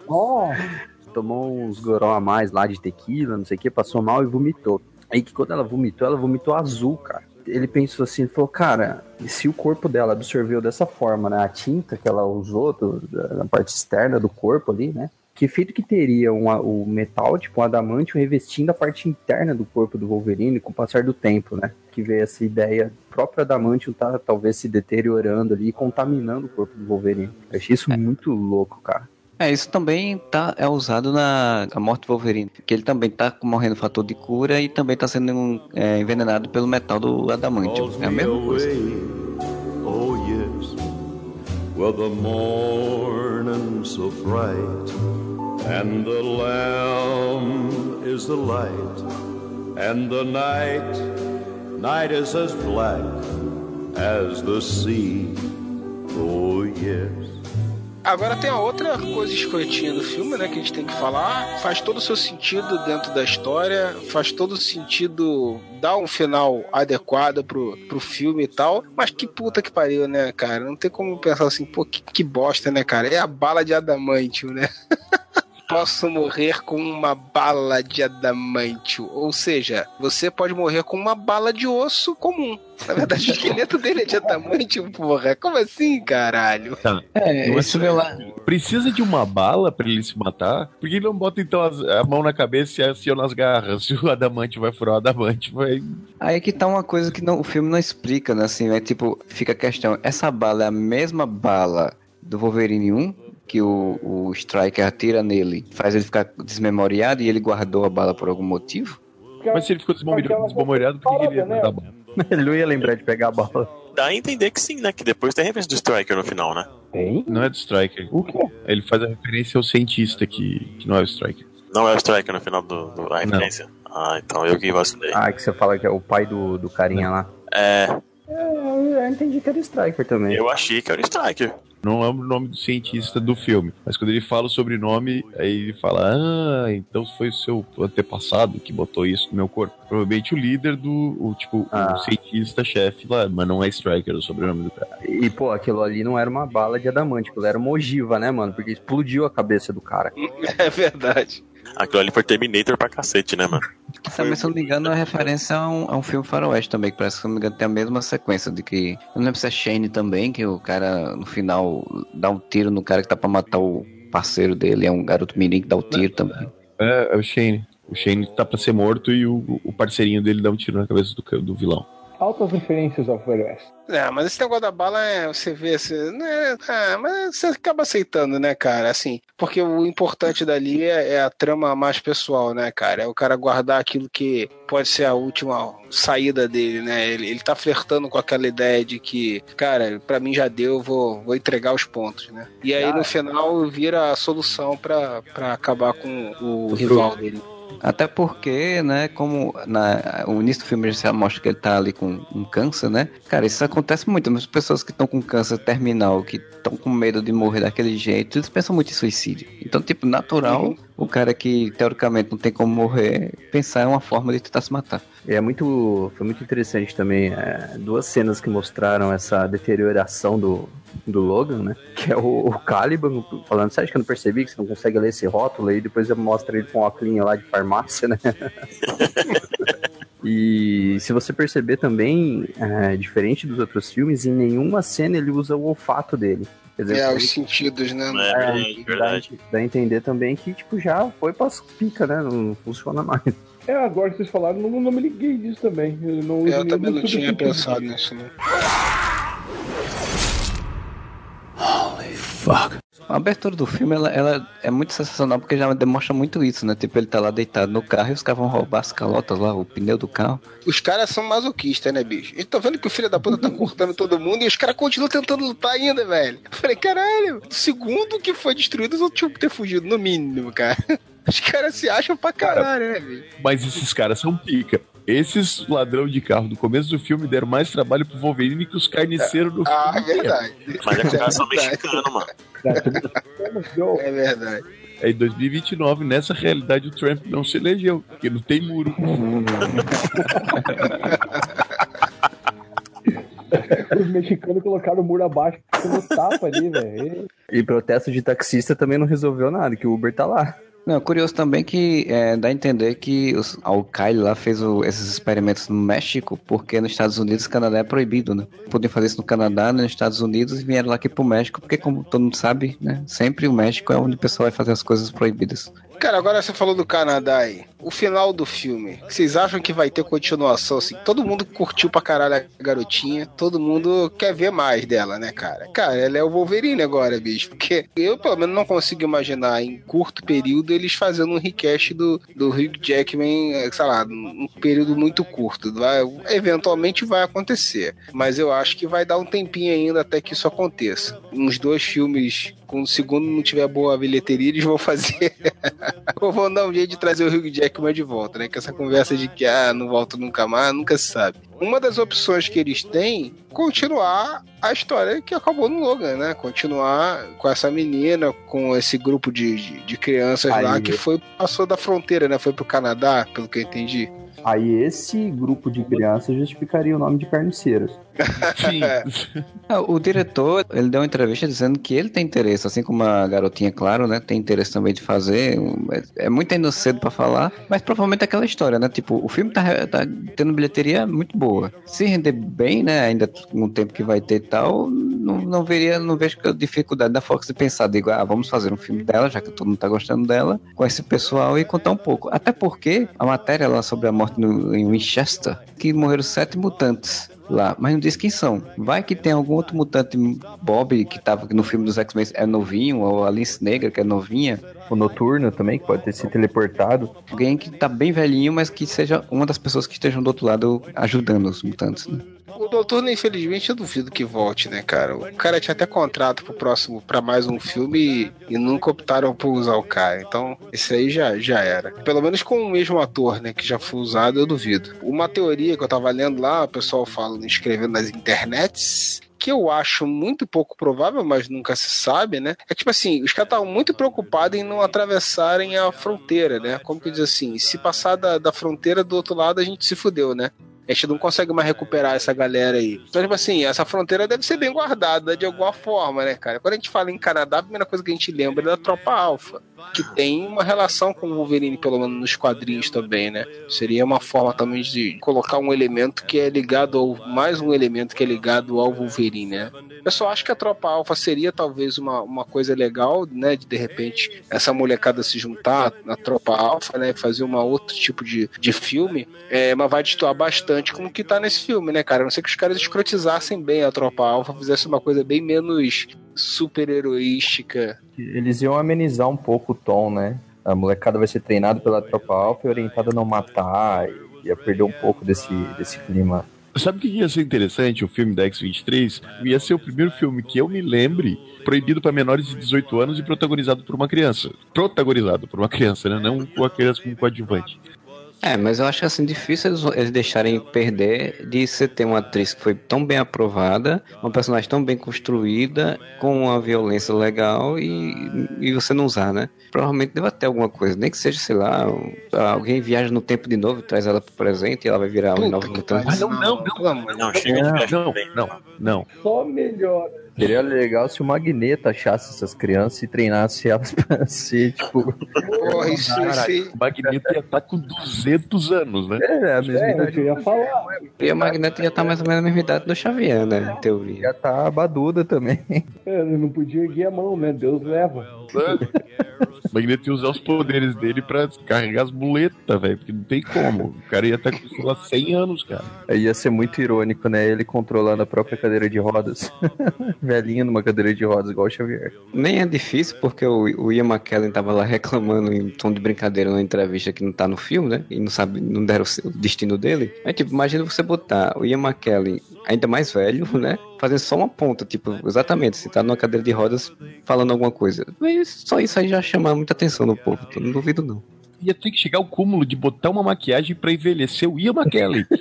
Ó, tomou uns goró a mais lá de tequila, não sei o que, passou mal e vomitou. Aí que quando ela vomitou, ela vomitou azul, cara. Ele pensou assim, ele falou, cara, se o corpo dela absorveu dessa forma, né, a tinta que ela usou do- da, na parte externa do corpo ali, né, que efeito que teria um, o metal, tipo um adamante, revestindo a parte interna do corpo do Wolverine com o passar do tempo, né? Que veio essa ideia, o próprio adamantium tá talvez se deteriorando ali e contaminando o corpo do Wolverine. Eu achei isso muito louco, cara. É, isso também tá, é usado na a morte do Wolverine, que ele também tá morrendo fator de cura e também tá sendo é, envenenado pelo metal do adamantium. É a mesma coisa. Oh, yes. Well, the morning so bright, and the lamb is the light, and the night, night is as black as the sea. Oh, yes. Agora tem a outra coisa escrotinha do filme, né, que a gente tem que falar. Faz todo o seu sentido dentro da história, faz todo o sentido dar um final adequado pro, pro filme e tal. Mas que puta que pariu, né, cara? Não tem como pensar assim, pô, que, que bosta, né, cara? É a bala de adamantio, né? Posso morrer com uma bala de adamantio. Ou seja, você pode morrer com uma bala de osso comum. Na verdade, o esqueleto dele é de adamantio, porra. Como assim, caralho? Tá. É, isso vê lá. Precisa de uma bala pra ele se matar? Por que ele não bota então as- a mão na cabeça e aciona as garras? Se o adamante vai furar o adamante, vai. Aí que tá uma coisa que não- o filme não explica, né? Assim, é tipo, fica a questão, essa bala é a mesma bala do Wolverine 1, que o, o Striker atira nele, faz ele ficar desmemoriado e ele guardou a bala por algum motivo? Mas se ele ficou desmemoriado, desmemoriado por que ele ia né? dar bala? Ele não ia lembrar de pegar a bala. Dá a entender que sim, né? Que depois tem a referência do Striker no final, né? Tem? Não é do Striker. O quê? Ele faz a referência ao cientista que, que não é o Striker. Não é o Striker no final do, do- da referência. Ah, então eu que vacilei. Ah, que você fala que é o pai do, do carinha lá. É, É, eu entendi que era o Striker também. eu achei que era o Striker. Não lembro o nome do cientista do filme. Mas quando ele fala o sobrenome, aí ele fala: Ah, então foi o seu antepassado que botou isso no meu corpo. Provavelmente o líder do. O, tipo, Ah. o cientista-chefe lá, mas não é Striker o sobrenome do cara. E, pô, aquilo ali não era uma bala de adamante, aquilo era uma ogiva, né, mano? Porque explodiu a cabeça do cara. É verdade. Aquilo ali foi Terminator pra cacete, né, mano? Também, se eu não me engano, é referência a um, a um filme faroeste também, que parece que, se eu não me engano, tem a mesma sequência de que... Eu não lembro se é Shane também, que o cara, no final, dá um tiro no cara que tá pra matar o parceiro dele, é um garoto mirim que dá o tiro também. É, é o Shane. O Shane tá pra ser morto e o, o parceirinho dele dá um tiro na cabeça do, do vilão. Altas referências ao Faroeste. É, mas esse negócio da bala é, você vê, assim, né, é, mas você acaba aceitando, né, cara, assim, porque o importante dali é, é a trama mais pessoal, né, cara, é o cara guardar aquilo que pode ser a última saída dele, né, ele, ele tá flertando com aquela ideia de que, cara, pra mim já deu, vou, vou entregar os pontos, né, e aí no final vira a solução pra, pra acabar com o rival dele. Até porque, né, como na, o início do filme já mostra que ele tá ali com um câncer, né? Cara, isso acontece muito. As pessoas que estão com câncer terminal, que estão com medo de morrer daquele jeito, eles pensam muito em suicídio. Então, tipo, natural, o cara que teoricamente não tem como morrer, pensar em uma forma de tentar se matar. É muito, foi muito interessante também, é, duas cenas que mostraram essa deterioração do, do Logan, né? Que é o, o Caliban falando, você acha que eu não percebi que você não consegue ler esse rótulo? E depois mostra ele com um óculos lá de farmácia, né? E se você perceber também, é, diferente dos outros filmes, em nenhuma cena ele usa o olfato dele. Quer dizer, É, os sentidos, né, É, é, verdade, verdade. Dá, dá a entender também que, tipo, já foi pras pica, né? Não funciona mais. É, agora que vocês falaram, não, não me liguei disso também. Eu, não uso eu também não muito tinha pensado nisso, né. A abertura do filme, ela, ela é muito sensacional porque já demonstra muito isso, né? Tipo, ele tá lá deitado no carro e os caras vão roubar as calotas lá, o pneu do carro. Os caras são masoquistas, né, bicho? A gente tá vendo que o filho da puta tá cortando todo mundo e os caras continuam tentando lutar ainda, velho. Eu falei, caralho, o segundo que foi destruído, os outros tinham que ter fugido, no mínimo, cara. Os caras se acham pra caralho, né, bicho? Mas esses caras são pica. Esses ladrão de carro do começo do filme deram mais trabalho pro Wolverine que os carniceiros do Ah, é filme. inteiro. verdade. Mas é que os caras são Verdade. mexicanos, mano. É verdade. É em 2029, nessa realidade, o Trump não se elegeu, porque não tem muro. Os mexicanos colocaram o muro abaixo no tapa ali, velho. E protesto de taxista também não resolveu nada, que o Uber tá lá. Não, curioso também que é, dá a entender que os, o Kyle lá fez o- esses experimentos no México, porque nos Estados Unidos e Canadá é proibido, né? Podiam fazer isso no Canadá, nos Estados Unidos e vieram lá aqui pro México, porque como todo mundo sabe, né? Sempre o México é onde o pessoal vai fazer as coisas proibidas. Cara, agora você falou do Canadá aí. O final do filme, vocês acham que vai ter continuação? Assim, todo mundo curtiu pra caralho a garotinha, todo mundo quer ver mais dela, né, cara? Cara, ela é o Wolverine agora, bicho. Porque eu, pelo menos, não consigo imaginar em curto período eles fazendo um recast do, do Hugh Jackman, eh, sei lá, num período muito curto. Vai, eventualmente vai acontecer. Mas eu acho que vai dar um tempinho ainda até que isso aconteça. Uns dois filmes, quando o segundo não tiver boa bilheteria, eles vão fazer. Ou vão dar um jeito de trazer o Hugh Jackman de volta, né? Que essa conversa de que, ah, não volto nunca mais, nunca se sabe. Uma das opções que eles têm, continuar a história que acabou no Logan, né? Continuar com essa menina, com esse grupo de, de, de crianças lá Aí- que foi, passou da fronteira, né? Foi pro Canadá, pelo que eu entendi. Aí esse grupo de crianças justificaria o nome de carniceiros. Sim. Ah, O diretor, ele deu uma entrevista dizendo que ele tem interesse, assim como a garotinha, claro, né? Tem interesse também de fazer. É é muito ainda cedo pra falar, mas provavelmente é aquela história, né? Tipo, o filme tá, tá tendo bilheteria muito boa. Se render bem, né? Ainda com o tempo que vai ter e tal, não, não veria, não vejo a dificuldade da Fox de pensar, digo, ah, vamos fazer um filme dela, já que todo mundo tá gostando dela, com esse pessoal e contar um pouco. Até porque a matéria lá sobre a morte no, em Winchester, que morreram sete mutantes lá, mas não diz quem são. Vai que tem algum outro mutante Bob que tava no filme dos X-Men é novinho, ou a Alice Negra que é novinha. O Noturno também, que pode ter se teleportado. Alguém que tá bem velhinho, mas que seja uma das pessoas que estejam do outro lado ajudando os mutantes, né? O doutor, infelizmente, eu duvido que volte, né, cara? O cara tinha até contrato pro próximo, pra mais um filme e, e nunca optaram por usar o cara. Então, esse aí já, já era. Pelo menos com o mesmo ator, né, que já foi usado, eu duvido. Uma teoria que eu tava lendo lá, o pessoal falando, escrevendo nas internets, que eu acho muito pouco provável, mas nunca se sabe, né? É tipo assim, os caras estavam muito preocupados em não atravessarem a fronteira, né? Como que diz assim, se passar da, da fronteira do outro lado, a gente se fudeu, né? A gente não consegue mais recuperar essa galera aí. Então, tipo assim, essa fronteira deve ser bem guardada de alguma forma, né, cara? Quando a gente fala em Canadá, a primeira coisa que a gente lembra é da Tropa Alpha, que tem uma relação com o Wolverine, pelo menos nos quadrinhos também, né? Seria uma forma também de colocar um elemento que é ligado ao. mais um elemento que é ligado ao Wolverine, né? Eu só acho que a Tropa Alpha seria talvez uma, uma coisa legal, né? De de repente essa molecada se juntar na Tropa Alpha, né? Fazer uma outro tipo de, de filme, é, mas vai destoar bastante como que tá nesse filme, né, cara? A não ser que os caras escrotizassem bem a Tropa Alpha, fizessem uma coisa bem menos super-heroística. Eles iam amenizar um pouco o tom, né? A molecada vai ser treinada pela tropa alfa e orientada a não matar. e Ia perder um pouco desse, desse clima. Sabe o que ia ser interessante? O filme da X-23 ia ser o primeiro filme que eu me lembre proibido para menores de 18 anos e protagonizado por uma criança. Protagonizado por uma criança, né? Não com a criança como coadjuvante. É, mas eu acho assim difícil eles, eles deixarem perder de você ter uma atriz que foi tão bem aprovada, uma personagem tão bem construída, com uma violência legal e, e você não usar, né? Provavelmente deve ter alguma coisa, nem que seja, sei lá, alguém viaja no tempo de novo e traz ela pro presente e ela vai virar um novo mutante. Ah, não, não, não. Pelo amor de Não, Deus. chega de Não, viagem não, também. não, não. Só melhor. Seria legal se o Magneto achasse essas crianças e treinasse elas pra ser, tipo. Porra, isso, isso o Magneto ia estar com 200 anos, né? É, a mesma É, idade. eu ia falar. E o Magneto já tá mais ou menos na mesma idade do Xavier, né? Em teoria. Já tá a baduda também. É, ele não podia erguer a mão, né? Deus leva. O Magneto ia usar os poderes dele pra carregar as muletas, velho. Porque não tem como. O cara ia estar com, sei lá, 100 anos, cara. Aí ia ser muito irônico, né? Ele controlando a própria cadeira de rodas. Velhinho numa cadeira de rodas, igual o Xavier. Nem é difícil, porque o, o Ian McKellen tava lá reclamando em tom de brincadeira numa entrevista que não tá no filme, né? E não sabe, não deram o destino dele. Aí, tipo, imagina você botar o Ian McKellen ainda mais velho, né? Fazendo só uma ponta, tipo, exatamente, se tá numa cadeira de rodas falando alguma coisa. Mas só isso aí já chama muita atenção no povo, então não duvido não. Ia ter que chegar ao cúmulo de botar uma maquiagem pra envelhecer o Ian McKellen.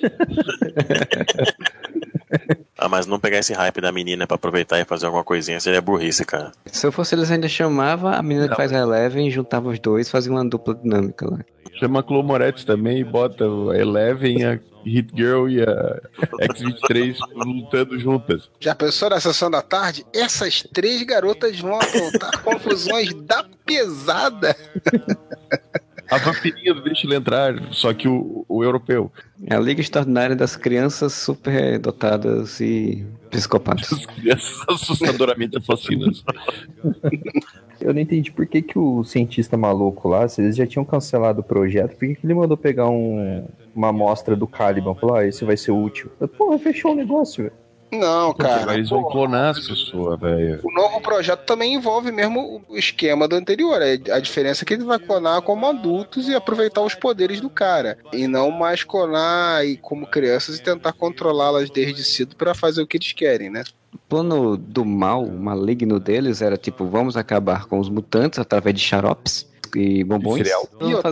Ah, mas não pegar esse hype da menina pra aproveitar e fazer alguma coisinha seria burrice, cara. Se eu fosse eles ainda chamava a menina que faz a Eleven, juntava os dois, fazia uma dupla dinâmica lá. Chama a Chloe Moretz também e bota a Eleven e a, Hit Girl e a X-23 lutando juntas. Já pensou na sessão da tarde? Essas três garotas vão aprontar confusões da pesada. A vampirinha do Deixa Ele Entrar, só que o, o europeu. É a Liga Extraordinária das Crianças Superdotadas e Psicopatas. As crianças assustadoramente assassinas. Eu não entendi por que, que o cientista maluco lá, se eles já tinham cancelado o projeto, por que, que ele mandou pegar um, uma amostra do Caliban? Falou, ah, esse vai ser útil. Porra, fechou o negócio, velho. Não, cara. Eles vão clonar as pessoas, velho. O novo projeto também envolve mesmo o esquema do anterior. É, A diferença é que ele vai clonar como adultos e aproveitar os poderes do cara. E não mais clonar e como crianças e tentar controlá-las desde cedo pra fazer o que eles querem, né? O plano do mal, o maligno deles, era tipo, vamos acabar com os mutantes através de xaropes e bombons. fazer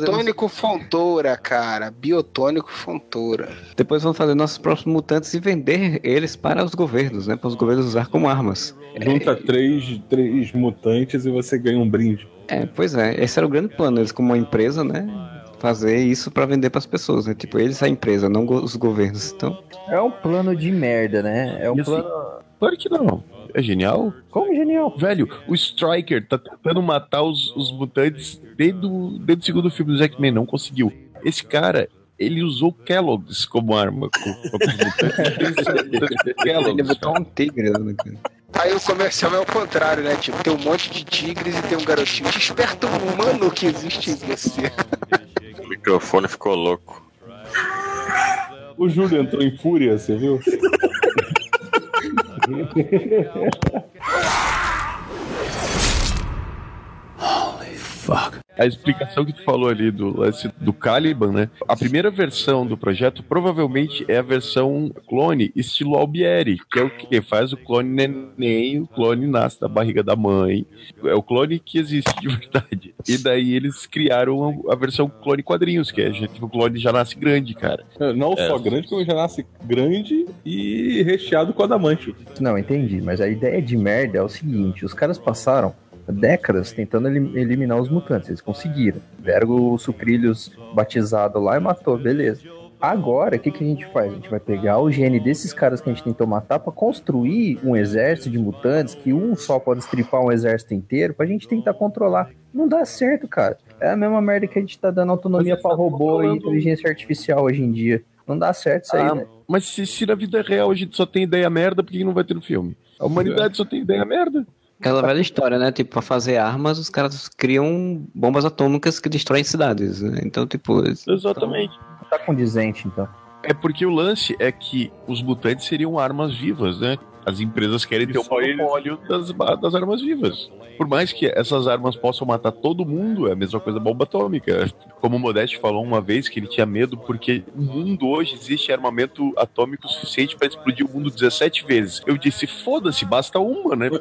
nosso- Biotônico Fontoura, cara. Biotônico Fontoura. Depois vamos fazer nossos próprios mutantes e vender eles para os governos, né? Para os governos usar como armas. Junta três, três mutantes e você ganha um brinde. É, pois é, esse era o grande plano, eles como uma empresa, né? Fazer isso para vender para as pessoas, né? Tipo, eles a empresa, não os governos. Então, É um plano de merda, né? É um E assim, plano. Claro que não. É genial. Como genial? Velho, o Striker tá tentando matar os, os mutantes desde o, desde o segundo filme do Jackman, não conseguiu. Esse cara, ele usou Kellogg's como arma. Ele botou um tigre lá, né? cara? Aí o comercial é o contrário, né? Tipo, tem um monte de tigres e tem um garotinho. Desperta o humano que existe em você. O microfone ficou louco. O Júlio entrou em fúria, você viu? Holy fuck. A explicação que tu falou ali do lance do Caliban, né? A primeira versão do projeto provavelmente é a versão clone estilo Albieri, que é o que faz o clone neném, o clone nasce da barriga da mãe. É o clone que existe de verdade. E daí eles criaram a versão clone quadrinhos, que é gente, o clone já nasce grande, cara. Não É. só grande, como já nasce grande e recheado com adamante. Não, entendi. Mas a ideia de merda é o seguinte: os caras passaram décadas tentando elim- eliminar os mutantes. Eles conseguiram. Deram o Sucrilhos batizado lá e matou, beleza. Agora, o que, que a gente faz? A gente vai pegar o gene desses caras que a gente tentou matar pra construir um exército de mutantes que um só pode estripar um exército inteiro pra gente tentar controlar. Não dá certo, cara. É a mesma merda que a gente tá dando autonomia eles tá robô e inteligência artificial hoje em dia. Não dá certo isso aí, Ah, né? mas se, se na vida real a gente só tem ideia merda, por que não vai ter no filme? A humanidade só tem ideia merda. Aquela velha história, né? Tipo, pra fazer armas, os caras criam bombas atômicas que destroem cidades, né? Então, tipo, Exatamente. Tá condizente, então. É porque o lance é que os mutantes seriam armas vivas, né? As empresas querem ter o monopólio das, ba- das armas vivas. Por mais que essas armas possam matar todo mundo, é a mesma coisa bomba atômica. Como o Modeste falou uma vez que ele tinha medo porque no mundo hoje existe armamento atômico suficiente para explodir o mundo 17 vezes. Eu disse, foda-se, basta uma, né?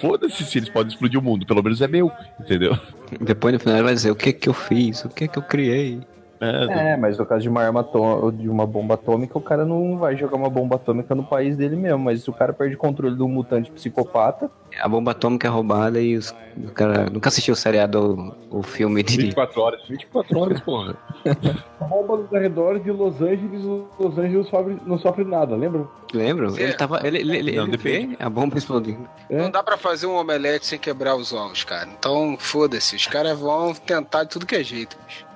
Foda-se se eles podem explodir o mundo, pelo menos é meu, entendeu? depois no final ele vai dizer o que que eu fiz, o que que eu criei. É, É, mas no caso de uma arma de uma bomba atômica, o cara não vai jogar uma bomba atômica no país dele mesmo. Mas se o cara perde o controle um mutante psicopata, A bomba atômica é roubada e os, o cara nunca assistiu o seriado, o filme de 24 horas. 24 horas, porra. A bomba nos arredores de Los Angeles, Los Angeles sofre, não sofre nada, lembra? Lembra? Sim. Ele tava. Ele, ele, ele, Não, ele depende. vê a bomba explodindo. Não dá pra fazer um omelete sem quebrar os ovos, cara. Então, foda-se. Os caras vão tentar de tudo que é jeito, bicho.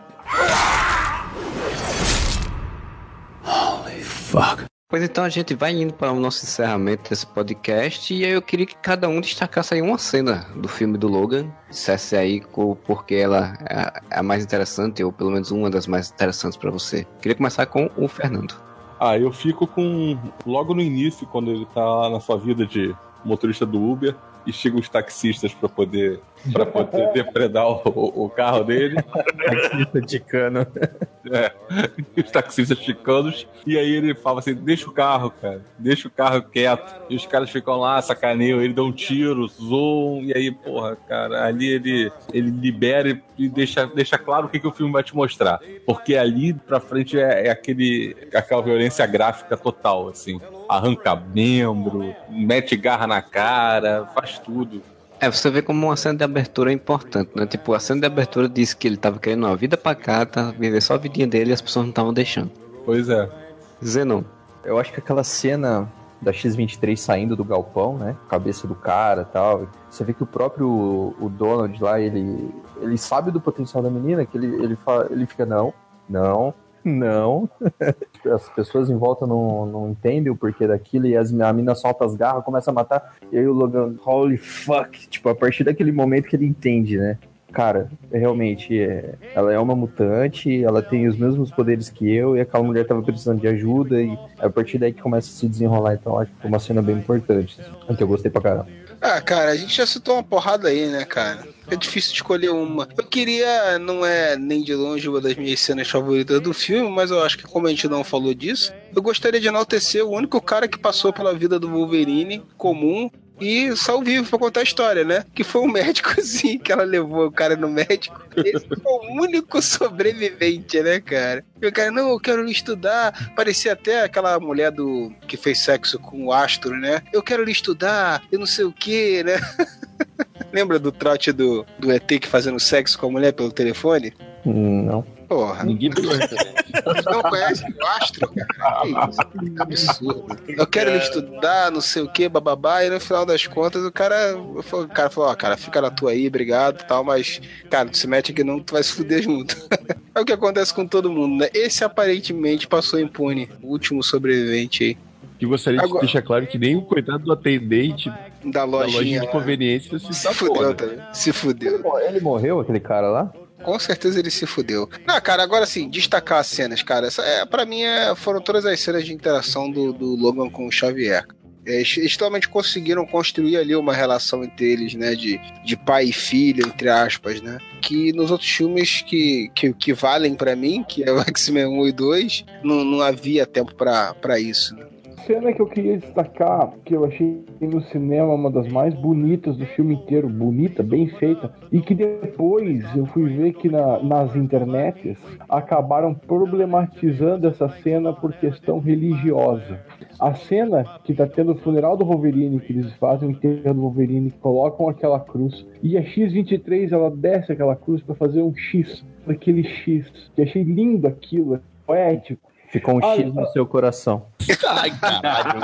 Pois então a gente vai indo para o nosso encerramento desse podcast e aí eu queria que cada um destacasse aí uma cena do filme do Logan, dissesse aí porque ela é a- é a mais interessante ou pelo menos uma das mais interessantes para você. Queria começar com o Fernando. Ah, eu fico com. Logo no início, quando ele tá lá na sua vida de motorista do Uber e chegam os taxistas pra poder, pra poder depredar o, o- carro dele. de cano. É, os taxistas chicanos. E aí ele fala assim: deixa o carro, cara, deixa o carro quieto. E os caras ficam lá, sacaneiam, ele dá um tiro, zoom. E aí, porra, cara, ali ele, ele libera e- e deixa, deixa claro o que, que o filme vai te mostrar. Porque ali pra frente é, é aquele, aquela violência gráfica total, assim. Arranca membro, mete garra na cara, faz tudo. É, você vê como uma cena de abertura é importante, né? Tipo, a cena de abertura disse que ele tava querendo uma vida pacata, viver só a vidinha dele e as pessoas não estavam deixando. Pois é. Zenon. Eu acho que aquela cena da X-23 saindo do galpão, né? Cabeça do cara e tal. Você vê que o próprio o Donald lá, ele, ele sabe do potencial da menina, que ele, ele, fala, ele fica, não, não, não. As pessoas em volta não, não entendem o porquê daquilo e as, a mina solta as garras, começa a matar. E aí o Logan, holy fuck. Tipo, a partir daquele momento que ele entende, né? Cara, realmente, é, ela é uma mutante, ela tem os mesmos poderes que eu, e aquela mulher tava precisando de ajuda, e é a partir daí que começa a se desenrolar. Então, acho que foi uma cena bem importante, assim, que eu gostei pra caramba. Ah, cara, a gente já citou uma porrada aí, né, cara? É difícil escolher uma. Eu queria, não é nem de longe uma das minhas cenas favoritas do filme, mas eu acho que como a gente não falou disso, eu gostaria de enaltecer o único cara que passou pela vida do Wolverine comum e saiu vivo pra contar a história, né? Que foi um médicozinho que ela levou o cara no médico. Esse foi o único sobrevivente, né, cara? E o cara, não, eu quero estudar. Parecia até aquela mulher do que fez sexo com o Astro, né? Eu quero estudar, eu não sei o que, né? Lembra do trote do, do ET que fazendo sexo com a mulher pelo telefone? Hum, não. Porra. Ninguém pegou essa. Não conhece o Astro, cara? Que isso? Que absurdo. Eu quero ele estudar, não sei o que, bababá, e no final das contas o cara, o cara falou, ó, cara, fica na tua aí, obrigado tal, mas, cara, tu se mete aqui não, tu vai se fuder junto. É o que acontece com todo mundo, né? Esse aparentemente passou impune, o último sobrevivente aí. Que gostaria de Agora- deixar claro que nem o coitado do atendente Da da lojinha. lojinha de conveniência se, Se fudeu também. Se fudeu. Ele morreu, aquele cara lá? Com certeza ele se fudeu. Não, cara, agora sim, destacar as cenas, cara. Essa, é, pra mim é, foram todas as cenas de interação do, do Logan com o Xavier. É, Eles, eles realmente conseguiram construir ali uma relação entre eles, né? De, de pai e filho, entre aspas, né? Que nos outros filmes que, que, que valem pra mim, que é o X-Men 1 e 2, não, não havia tempo pra isso. Né? Cena que eu queria destacar, que eu achei no cinema uma das mais bonitas do filme inteiro, bonita, bem feita, e que depois eu fui ver que na- nas internets acabaram problematizando essa cena por questão religiosa. A cena que tá tendo o funeral do Wolverine, que eles fazem o enterro do Wolverine, colocam aquela cruz, e a X-23 ela desce aquela cruz para fazer um X, aquele X, que achei lindo aquilo, é poético. Ficou um Ah, X no seu coração. Ai, caralho.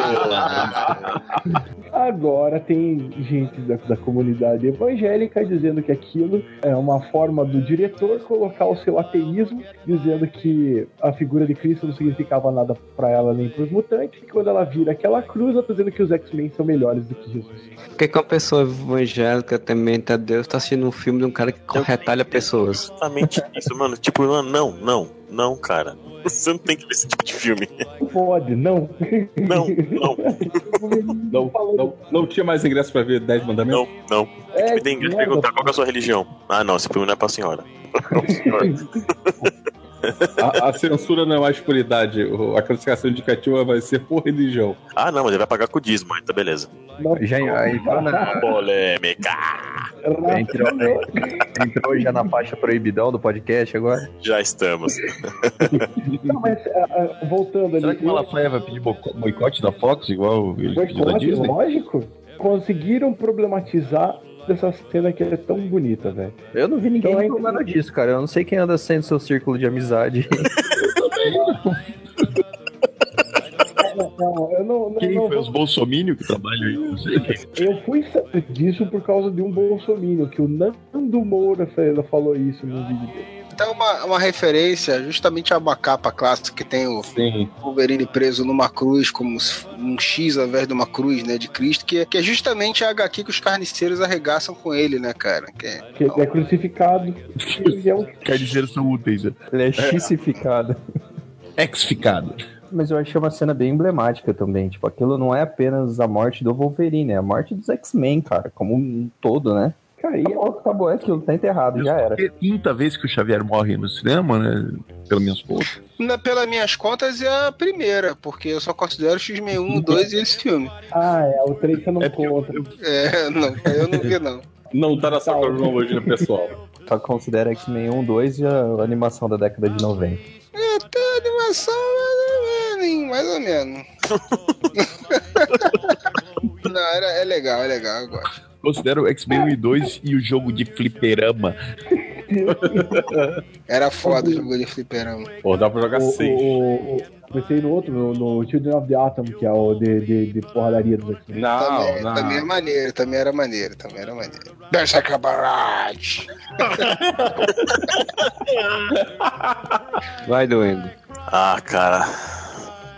Agora tem gente da, da comunidade evangélica dizendo que aquilo é uma forma do diretor colocar o seu ateísmo, dizendo que a figura de Cristo não significava nada pra ela nem pros mutantes, e quando ela vira aquela cruz, ela tá dizendo que os X-Men são melhores do que Jesus. Por que, que uma pessoa evangélica, temente a Deus, tá assistindo um filme de um cara que retalha pessoas? Justamente isso, mano. Tipo, mano, não, não, não, cara. Você não tem que ver esse tipo de filme. Não pode, não. Não, não, Não, não, não tinha mais ingresso pra ver 10 mandamentos? não, não. É, Me tem que merda. perguntar qual é a sua religião. Ah, não, esse filme não é pra senhora. A, a censura não é mais por idade. A classificação indicativa vai ser por religião. Ah, não, mas ele vai pagar com o dízimo, aí tá beleza. Já aí entrou, na, Polêmica! entrou, entrou já na faixa proibidão do podcast agora? Já estamos. Não, mas ah, voltando ali. Será que o Malafaia vai pedir boico- boicote da Fox, igual ele pediu da Boicote, Disney? lógico. Conseguiram problematizar essa cena que é tão bonita, velho. Eu não vi ninguém Então, reclamando disso, cara. Eu não sei quem anda sendo seu círculo de amizade. Não, não, eu não, não, Quem não foi vou- os bolsominions que trabalham aí? Não sei. Eu fui saber disso por causa de um bolsominion, que o Nando Moura falou isso no vídeo dele. Então, uma, uma referência justamente a uma capa clássica que tem o Sim. Wolverine preso numa cruz, como um X ao invés de uma cruz, né, de Cristo, que é, que é justamente a HQ que os carniceiros arregaçam com ele, né, cara? Que é, Que ele é crucificado. é um Carniceiros são úteis, né? Ele é xissificado. Ex-ficado. Mas eu achei uma cena bem emblemática também. Tipo, aquilo não é apenas a morte do Wolverine, é a morte dos X-Men, cara, como um todo, né? Cara, e Acabou, acabou, é aquilo, tá enterrado, já era. É a quinta vez que o Xavier morre no cinema, né? Pelas minhas contas. na, pelas minhas contas, é a primeira, porque eu só considero X-Men 1, 2 e esse filme. Ah, é, o 3 você não É conta. É, não, eu não vi, não. Não tá na sua cronologia pessoal. Só considera X-Men 1, 2 e a animação da década de 90. É, até a animação, mais ou menos, mais ou menos. não, era, é legal, é legal, eu gosto. considero X-Men 1 e 2 e o jogo de fliperama. Era foda o jogo de fliperama. Pô, dá pra jogar O, seis. o, o, pensei no outro, no, no Children of the Atom, que é o de, de, de porradaria dos X-Men. Não, também, não. também é maneiro, também era maneiro, também era maneiro. Berserker Barrage! Vai doendo. Ah, cara.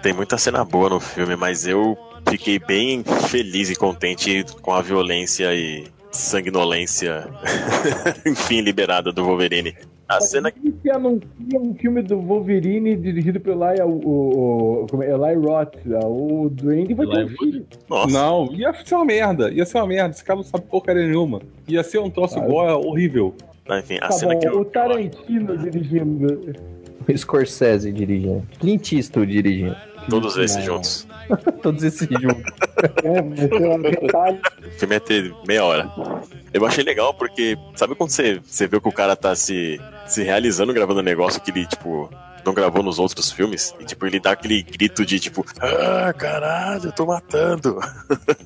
Tem muita cena boa no filme, mas eu fiquei bem feliz e contente com a violência e sanguinolência, enfim, liberada do Wolverine. A cena Que anuncia um filme do Wolverine dirigido pelo Eli, o, o, o, é? Eli Roth. O Duende vai ter um filho. Nossa, Não, ia ser uma merda. Ia ser uma merda. Esse cara não sabe porcaria nenhuma. Ia ser um troço Ah, igual, é horrível. enfim, a Tá cena bom, que eu. o Tarantino dirigindo. O Scorsese dirigindo. Clint Eastwood dirigindo. Todos esses Não. juntos. Todos esses juntos. É, um. O filme ia ter meia hora. Eu achei legal porque, sabe quando você, você vê que o cara tá se, se realizando gravando um negócio que ele, tipo, não gravou nos outros filmes? E, tipo, ele dá aquele grito de, tipo, ah, caralho, eu tô matando.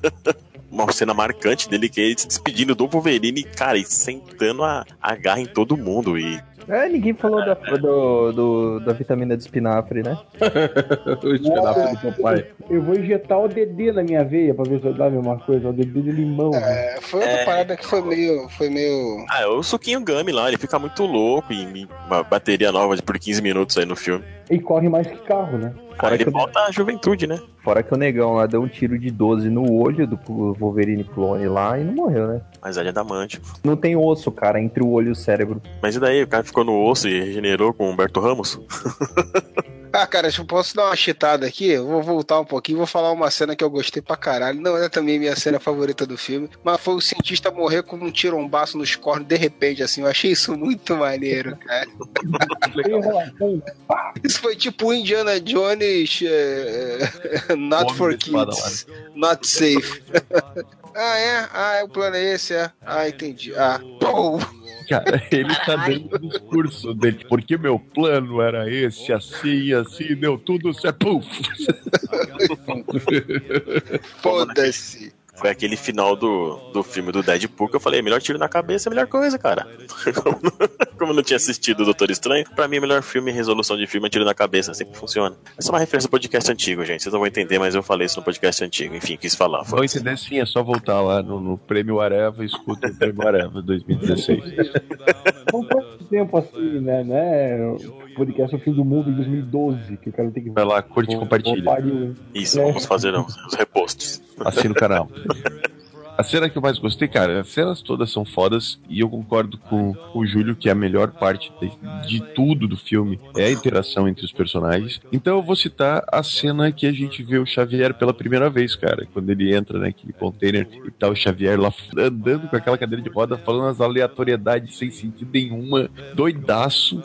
Uma cena marcante dele que é ele se despedindo do Wolverine, cara, e sentando a, a garra em todo mundo. E É, ninguém falou da, do, do- da vitamina de espinafre, né? o espinafre do papai. Eu vou injetar o DD na minha veia pra ver se dá a mesma coisa. O DD de limão. É, foi outra parada que foi meio. Foi meio. Ah, é o suquinho Gummy lá, ele fica muito louco e uma bateria nova de por 15 minutos aí no filme. E corre mais que carro, né? Aí ele que- volta à juventude, né? Fora que o negão lá deu um tiro de 12 no olho do Wolverine clone lá e não morreu, né? Mas ele é adamante. Não tem osso, cara, entre o olho e o cérebro. Mas e daí? O cara ficou no osso e regenerou com o Humberto Ramos? Ah, cara, eu posso dar uma chitada aqui? Eu vou voltar um pouquinho e vou falar uma cena que eu gostei pra caralho. Não é também minha cena favorita do filme, mas foi o cientista morrer com um tirombaço nos cornos de repente, assim. Eu achei isso muito maneiro, cara. Isso foi tipo o Indiana Jones é, é, Not Homem for Kids, Not Safe. Ah, é? Ah, é, o plano é esse, é? Ah, entendi. Ah, pô. Cara, ele tá dando o discurso dele. Porque meu plano era esse, assim, assim, deu tudo certo. Puf! Foda-se. Foi aquele final do, do filme do Deadpool que eu falei, melhor tiro na cabeça é a melhor coisa, cara. Como eu não tinha assistido o Doutor Estranho, pra mim, melhor filme, resolução de filme é tiro na cabeça, sempre funciona. Essa é uma referência ao podcast antigo, gente. Vocês não vão entender, mas eu falei isso no podcast antigo. Enfim, quis falar. Vão entender sim, é só voltar lá no, no Prêmio Areva e escuta o Prêmio Areva 2016. Não faz tempo assim, né? né? O podcast é o fim do mundo em 2012, que o cara tem que. Vai lá, curte e compartilha. Isso, É. vamos fazer os repostos. Assina o canal. A cena que eu mais gostei, cara, as cenas todas são fodas e eu concordo com o Júlio que a melhor parte de, de tudo do filme é a interação entre os personagens. Então eu vou citar a cena que a gente vê o Xavier pela primeira vez, cara, quando ele entra naquele container e tá o Xavier lá andando com aquela cadeira de roda, falando as aleatoriedades sem sentido nenhuma, doidaço.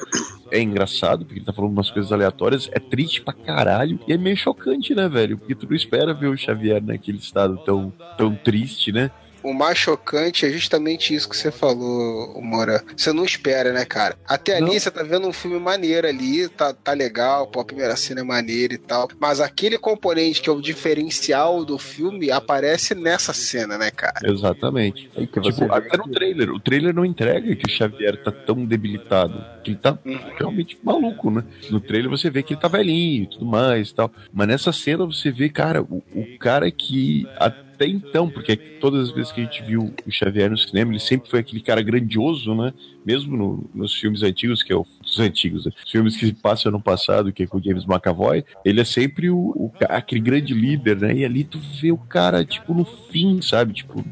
É engraçado, porque ele tá falando umas coisas aleatórias, é triste pra caralho e é meio chocante, né, velho? Porque tu não espera ver o Xavier naquele estado tão, tão triste, né? O mais chocante é justamente isso que você falou, Moura. Você não espera, né, cara? Até ali Não. você tá vendo um filme maneiro ali, tá, tá legal, pô, a primeira cena é maneira e tal. Mas aquele componente que é o diferencial do filme aparece nessa cena, né, cara? Exatamente. Aí que você Tipo, até no trailer. O trailer não entrega que o Xavier tá tão debilitado. Que ele tá realmente maluco, né? No trailer você vê que ele tá velhinho e tudo mais e tal. Mas nessa cena você vê, cara, o, o cara que até então, porque todas as vezes que a gente viu o Xavier no cinema, ele sempre foi aquele cara grandioso, né? Mesmo no- nos filmes antigos, que é o, os antigos, né? os filmes que passam no passado, que é com o James McAvoy, ele é sempre o, o aquele grande líder, né? E ali tu vê o cara, tipo, no fim, sabe? Tipo,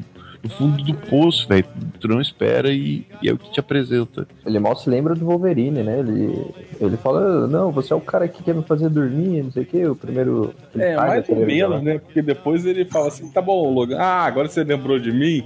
no fundo do poço, velho. Tu não espera e, e é o que te apresenta. Ele mal se lembra do Wolverine, né? Ele, ele fala, não, você é o cara que quer me fazer dormir, não sei o que, o primeiro... que É, mais ou menos, né? Porque depois ele fala assim: tá bom, Logan. Ah, agora você lembrou de mim?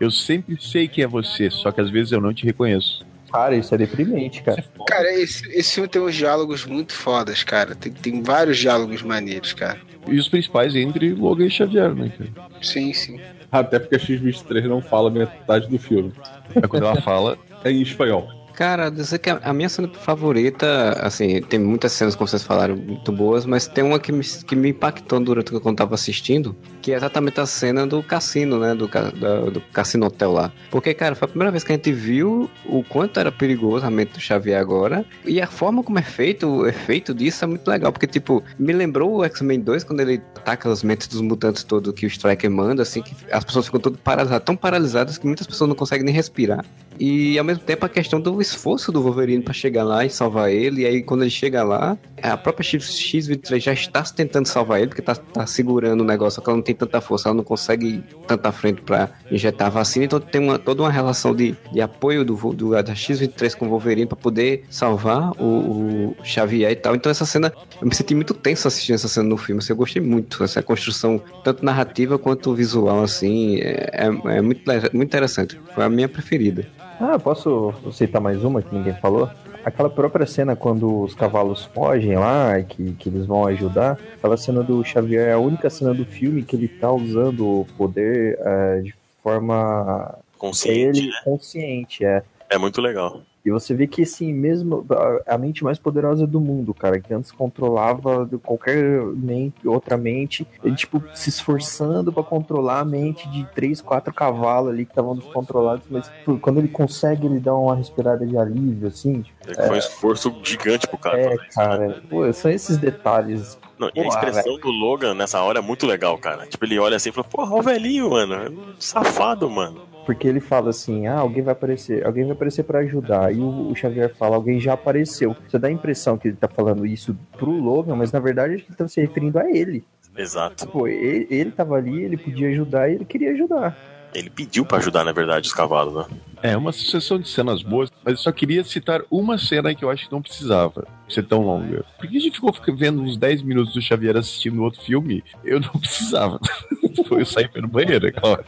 Eu sempre sei quem é você, só que às vezes eu não te reconheço. Cara, isso é deprimente, cara. Cara, esse, esse filme tem uns diálogos muito fodas, cara. Tem, tem vários diálogos maneiros, cara. E os principais entre Logan e Xavier, né, cara? Sim, sim. Até porque a X-23 não fala metade do filme. É quando ela fala. É em espanhol. Cara, dizer que a, minha cena favorita, assim, tem muitas cenas, como vocês falaram, muito boas, mas tem uma que me, que me impactou durante o que eu tava assistindo, que é exatamente a cena do cassino, né? Do, da- do cassino hotel lá. Porque, cara, foi a primeira vez que a gente viu o quanto era perigoso a mente do Xavier agora. E a forma como é feito, o efeito disso é muito legal. Porque, tipo, me lembrou o X-Men 2 quando ele ataca as mentes dos mutantes todos que o Striker manda, assim, que as pessoas ficam todas paralisadas, tão paralisadas que muitas pessoas não conseguem nem respirar. E ao mesmo tempo a questão do esforço do Wolverine pra chegar lá e salvar ele. E aí quando ele chega lá, a própria X- X-23 já está tentando salvar ele, porque tá, tá segurando o negócio, só que ela não tem tanta força, ela não consegue tanta frente pra injetar a vacina. Então tem uma, toda uma relação de, de apoio do, do, da X-23 com o Wolverine pra poder salvar o, o Xavier e tal. Então essa cena, eu me senti muito tenso assistindo essa cena no filme. Assim, eu gostei muito. Essa construção, tanto narrativa quanto visual, assim, é, é, é muito, muito interessante. Foi a minha preferida. Ah, posso citar mais uma que ninguém falou? Aquela própria cena quando os cavalos fogem lá, que, que eles vão ajudar, aquela cena do Xavier é a única cena do filme que ele tá usando o poder eh, de forma Consciente, ele né? consciente, é. É muito legal. E você vê que, assim, mesmo a- a mente mais poderosa do mundo, cara, que antes controlava qualquer mente, outra mente, ele, tipo, se esforçando pra controlar a mente de três, quatro cavalos ali que estavam descontrolados, mas quando ele consegue, ele dá uma respirada de alívio, assim. É que Foi um esforço gigante pro cara. é, isso. cara, pô, são esses detalhes. Não, e a Porra, expressão do Logan nessa hora é muito legal, cara. Tipo, ele olha assim e fala, porra, o velhinho, mano. Safado, mano. Porque ele fala assim, ah, alguém vai aparecer, alguém vai aparecer pra ajudar. E o, o Xavier fala, alguém já apareceu. Você dá a impressão que ele tá falando isso pro Logan, mas na verdade ele tá se referindo a ele. Exato. Pô, ele, ele tava ali, ele podia ajudar e ele queria ajudar. Ele pediu pra ajudar, na verdade, os cavalos, né? É, uma sucessão de cenas boas, mas eu só queria citar uma cena que eu acho que não precisava ser tão longa. Porque a gente ficou vendo uns 10 minutos do Xavier assistindo outro filme, eu não precisava. Foi eu sair no banheiro, é claro.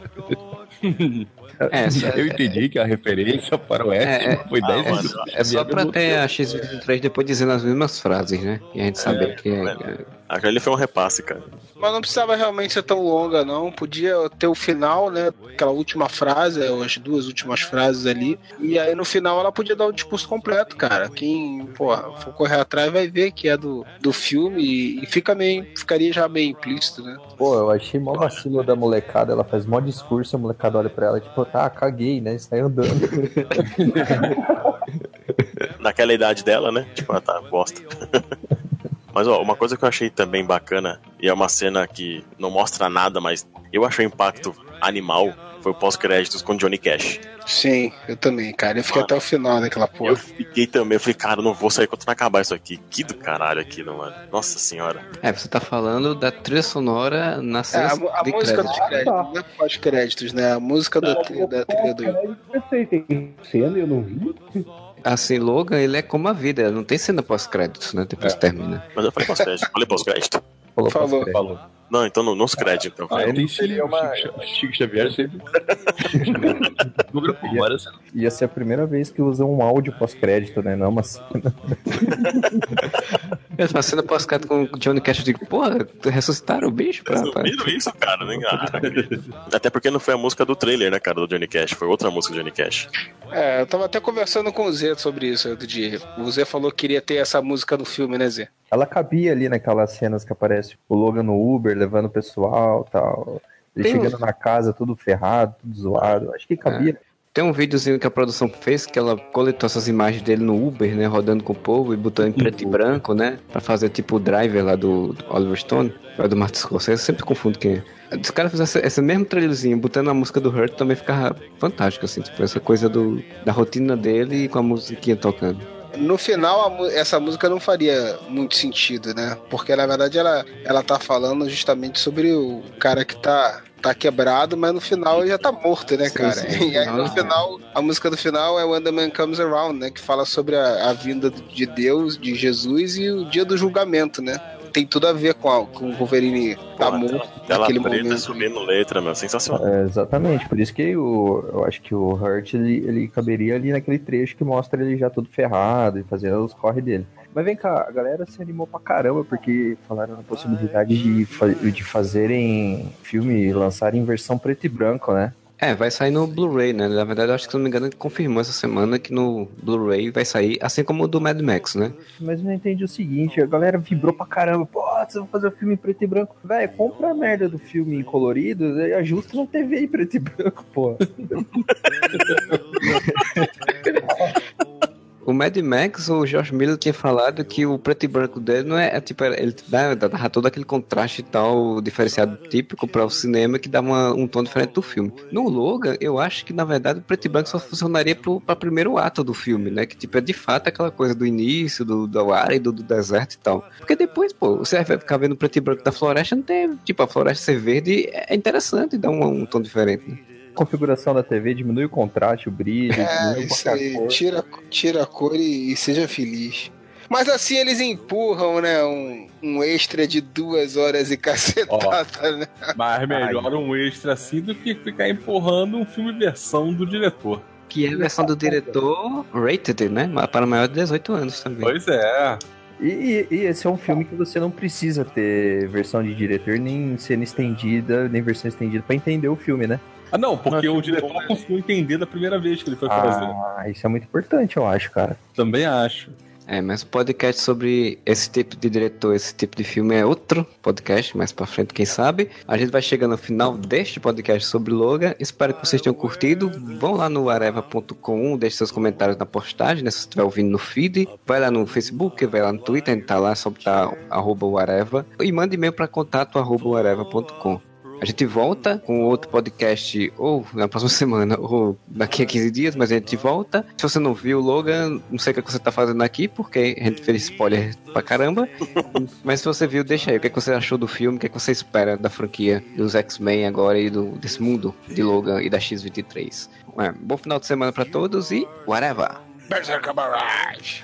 É, só- Eu entendi que a referência para o Oeste É, é. foi 10 Ah, minutos. É só pra ter a X-23 depois dizendo as mesmas frases, né? E a gente saber que é, é- Aquele foi um repasse, cara. Mas não precisava realmente ser tão longa, não. Podia ter o final, né? Aquela última frase, as duas últimas frases ali. E aí no final ela podia dar o discurso completo, cara. Quem, porra, for correr atrás vai ver que é do, do filme e, e fica meio, ficaria já meio implícito, né? Pô, eu achei mó vacilo da molecada, ela faz mó discurso, a molecada olha pra ela, tipo, tá, caguei, né? E sai andando. Naquela idade dela, né? Tipo, ah, tá, bosta. Mas, ó, uma coisa que eu achei também bacana, e é uma cena que não mostra nada, mas eu achei o impacto animal, foi o pós-créditos com Johnny Cash. Sim, eu também, cara. Eu fiquei até o final daquela porra. Eu fiquei também, eu falei, cara, eu não vou sair quando não acabar isso aqui. Que do caralho aquilo, mano. Nossa senhora. É, você tá falando da trilha sonora na É, a, a de música crédito. dos créditos, não é pós-créditos, né? A música da, tri- da trilha do. Eu pensei, tem cena e eu não vi. Assim, Logan, ele é como a vida, não tem cena pós-créditos, né? Depois que termina. Mas eu falei pós-crédito, falei pós-crédito. Falou, Falou. Não, então no- nos créditos, então. Ah, tem sim, o Chico, Chico Xavier sempre. Ia ser a primeira vez que usa um áudio pós-crédito, né? Não uma cena. Essa cena pós-crédito com o Johnny Cash, eu digo, porra, ressuscitaram o bicho pra, não pra... isso, cara? Nem não acredito. Até porque não foi a música do trailer, né, cara, do Johnny Cash. Foi outra música do Johnny Cash. É, eu tava até conversando com o Zé sobre isso outro dia. O Zé falou que queria ter essa música no filme, né, Zé? Ela cabia ali naquelas cenas que aparece o Logan no Uber, levando o pessoal tal. Ele Tem chegando na casa, tudo ferrado, tudo zoado. Acho que cabia. Tem um videozinho que a produção fez que ela coletou essas imagens dele no Uber, né? Rodando com o povo e botando em preto e branco, né? Pra fazer tipo o driver lá do, do Oliver Stone, ou do Martin Scorsese, eu sempre confundo quem é. Se os caras fizessem esse mesmo trailerzinho, botando a música do Hurt, também ficava fantástico, assim, tipo, essa coisa do, da rotina dele e com a musiquinha tocando. No final, essa música não faria muito sentido, né? Porque na verdade ela, ela tá falando justamente sobre o cara que tá, tá quebrado, mas no final ele já tá morto, né, Sim, cara? sim. E aí no Ah. final, a música do final é When the Man Comes Around, né? Que fala sobre a, a vinda de Deus, de Jesus e o dia do julgamento, né? Tem tudo a ver com, a, com o Wolverine tá Pô, morto Tela naquele preta momento. subindo letra, meu. Sensacional. É, exatamente, por isso que o, eu acho que o Hurt ele, ele caberia ali naquele trecho que mostra ele já todo ferrado e fazendo os corre dele. Mas vem cá, a galera se animou pra caramba porque falaram na possibilidade de, fa- de fazerem filme, lançarem em versão preto e branco, né? É, vai sair no Blu-ray, né? Na verdade, eu acho que, se não me engano, ele confirmou essa semana que no Blu-ray vai sair, assim como o do Mad Max, né? Mas eu não entendi o seguinte, a galera vibrou pra caramba, pô, vocês vão fazer o filme em preto e branco. Véi, compra a merda do filme em colorido e ajusta na TV em preto e branco, pô. O Mad Max, o George Miller tinha falado que o preto e branco dele não é, é tipo, ele dá, dá todo aquele contraste e tal, diferenciado típico para o cinema que dá um tom diferente do filme. No Logan, eu acho que na verdade o preto e branco só funcionaria para primeiro ato do filme, né? Que tipo, é de fato aquela coisa do início, do, do árido, do deserto e tal. Porque depois, pô, você vai ficar vendo o preto e branco da floresta, não tem, tipo, a floresta ser verde é interessante, dá um, um tom diferente, né? Configuração da TV, diminui o contraste, o brilho, É, isso aí. cor. Tira, tira a cor e, e seja feliz. Mas assim eles empurram, né? Um, um extra de duas horas e cacetada, né? Mas melhor um extra assim do que ficar empurrando um filme versão do diretor. Que é a versão do diretor rated, né? Para maior de 18 anos também. Pois é. E, e- esse é um filme que você não precisa ter versão de diretor, nem cena estendida, nem versão estendida pra entender o filme, né? Ah, não, porque o diretor conseguiu entender da primeira vez que ele foi fazer. Ah, isso é muito importante, eu acho, cara. Também acho. É, mas o podcast sobre esse tipo de diretor, esse tipo de filme é outro podcast, mais pra frente, quem sabe. A gente vai chegando ao final deste podcast sobre Logan. Espero que vocês tenham curtido. Vão lá no areva.com, deixe seus comentários na postagem, né? Se você estiver ouvindo no feed. Vai lá no Facebook, vai lá no Twitter, a gente tá lá, só botar arroba o Areva. E manda e-mail para contato arroba o areva.com. A gente volta com outro podcast ou na próxima semana ou daqui a 15 dias, mas a gente volta. Se você não viu Logan, não sei o que você tá fazendo aqui, porque a gente fez spoiler pra caramba. mas se você viu, deixa aí. O que, é que você achou do filme? O que, é que você espera da franquia dos X-Men agora e do, desse mundo de Logan e da X-23? É, bom final de semana pra todos e whatever! Berserker Barrage!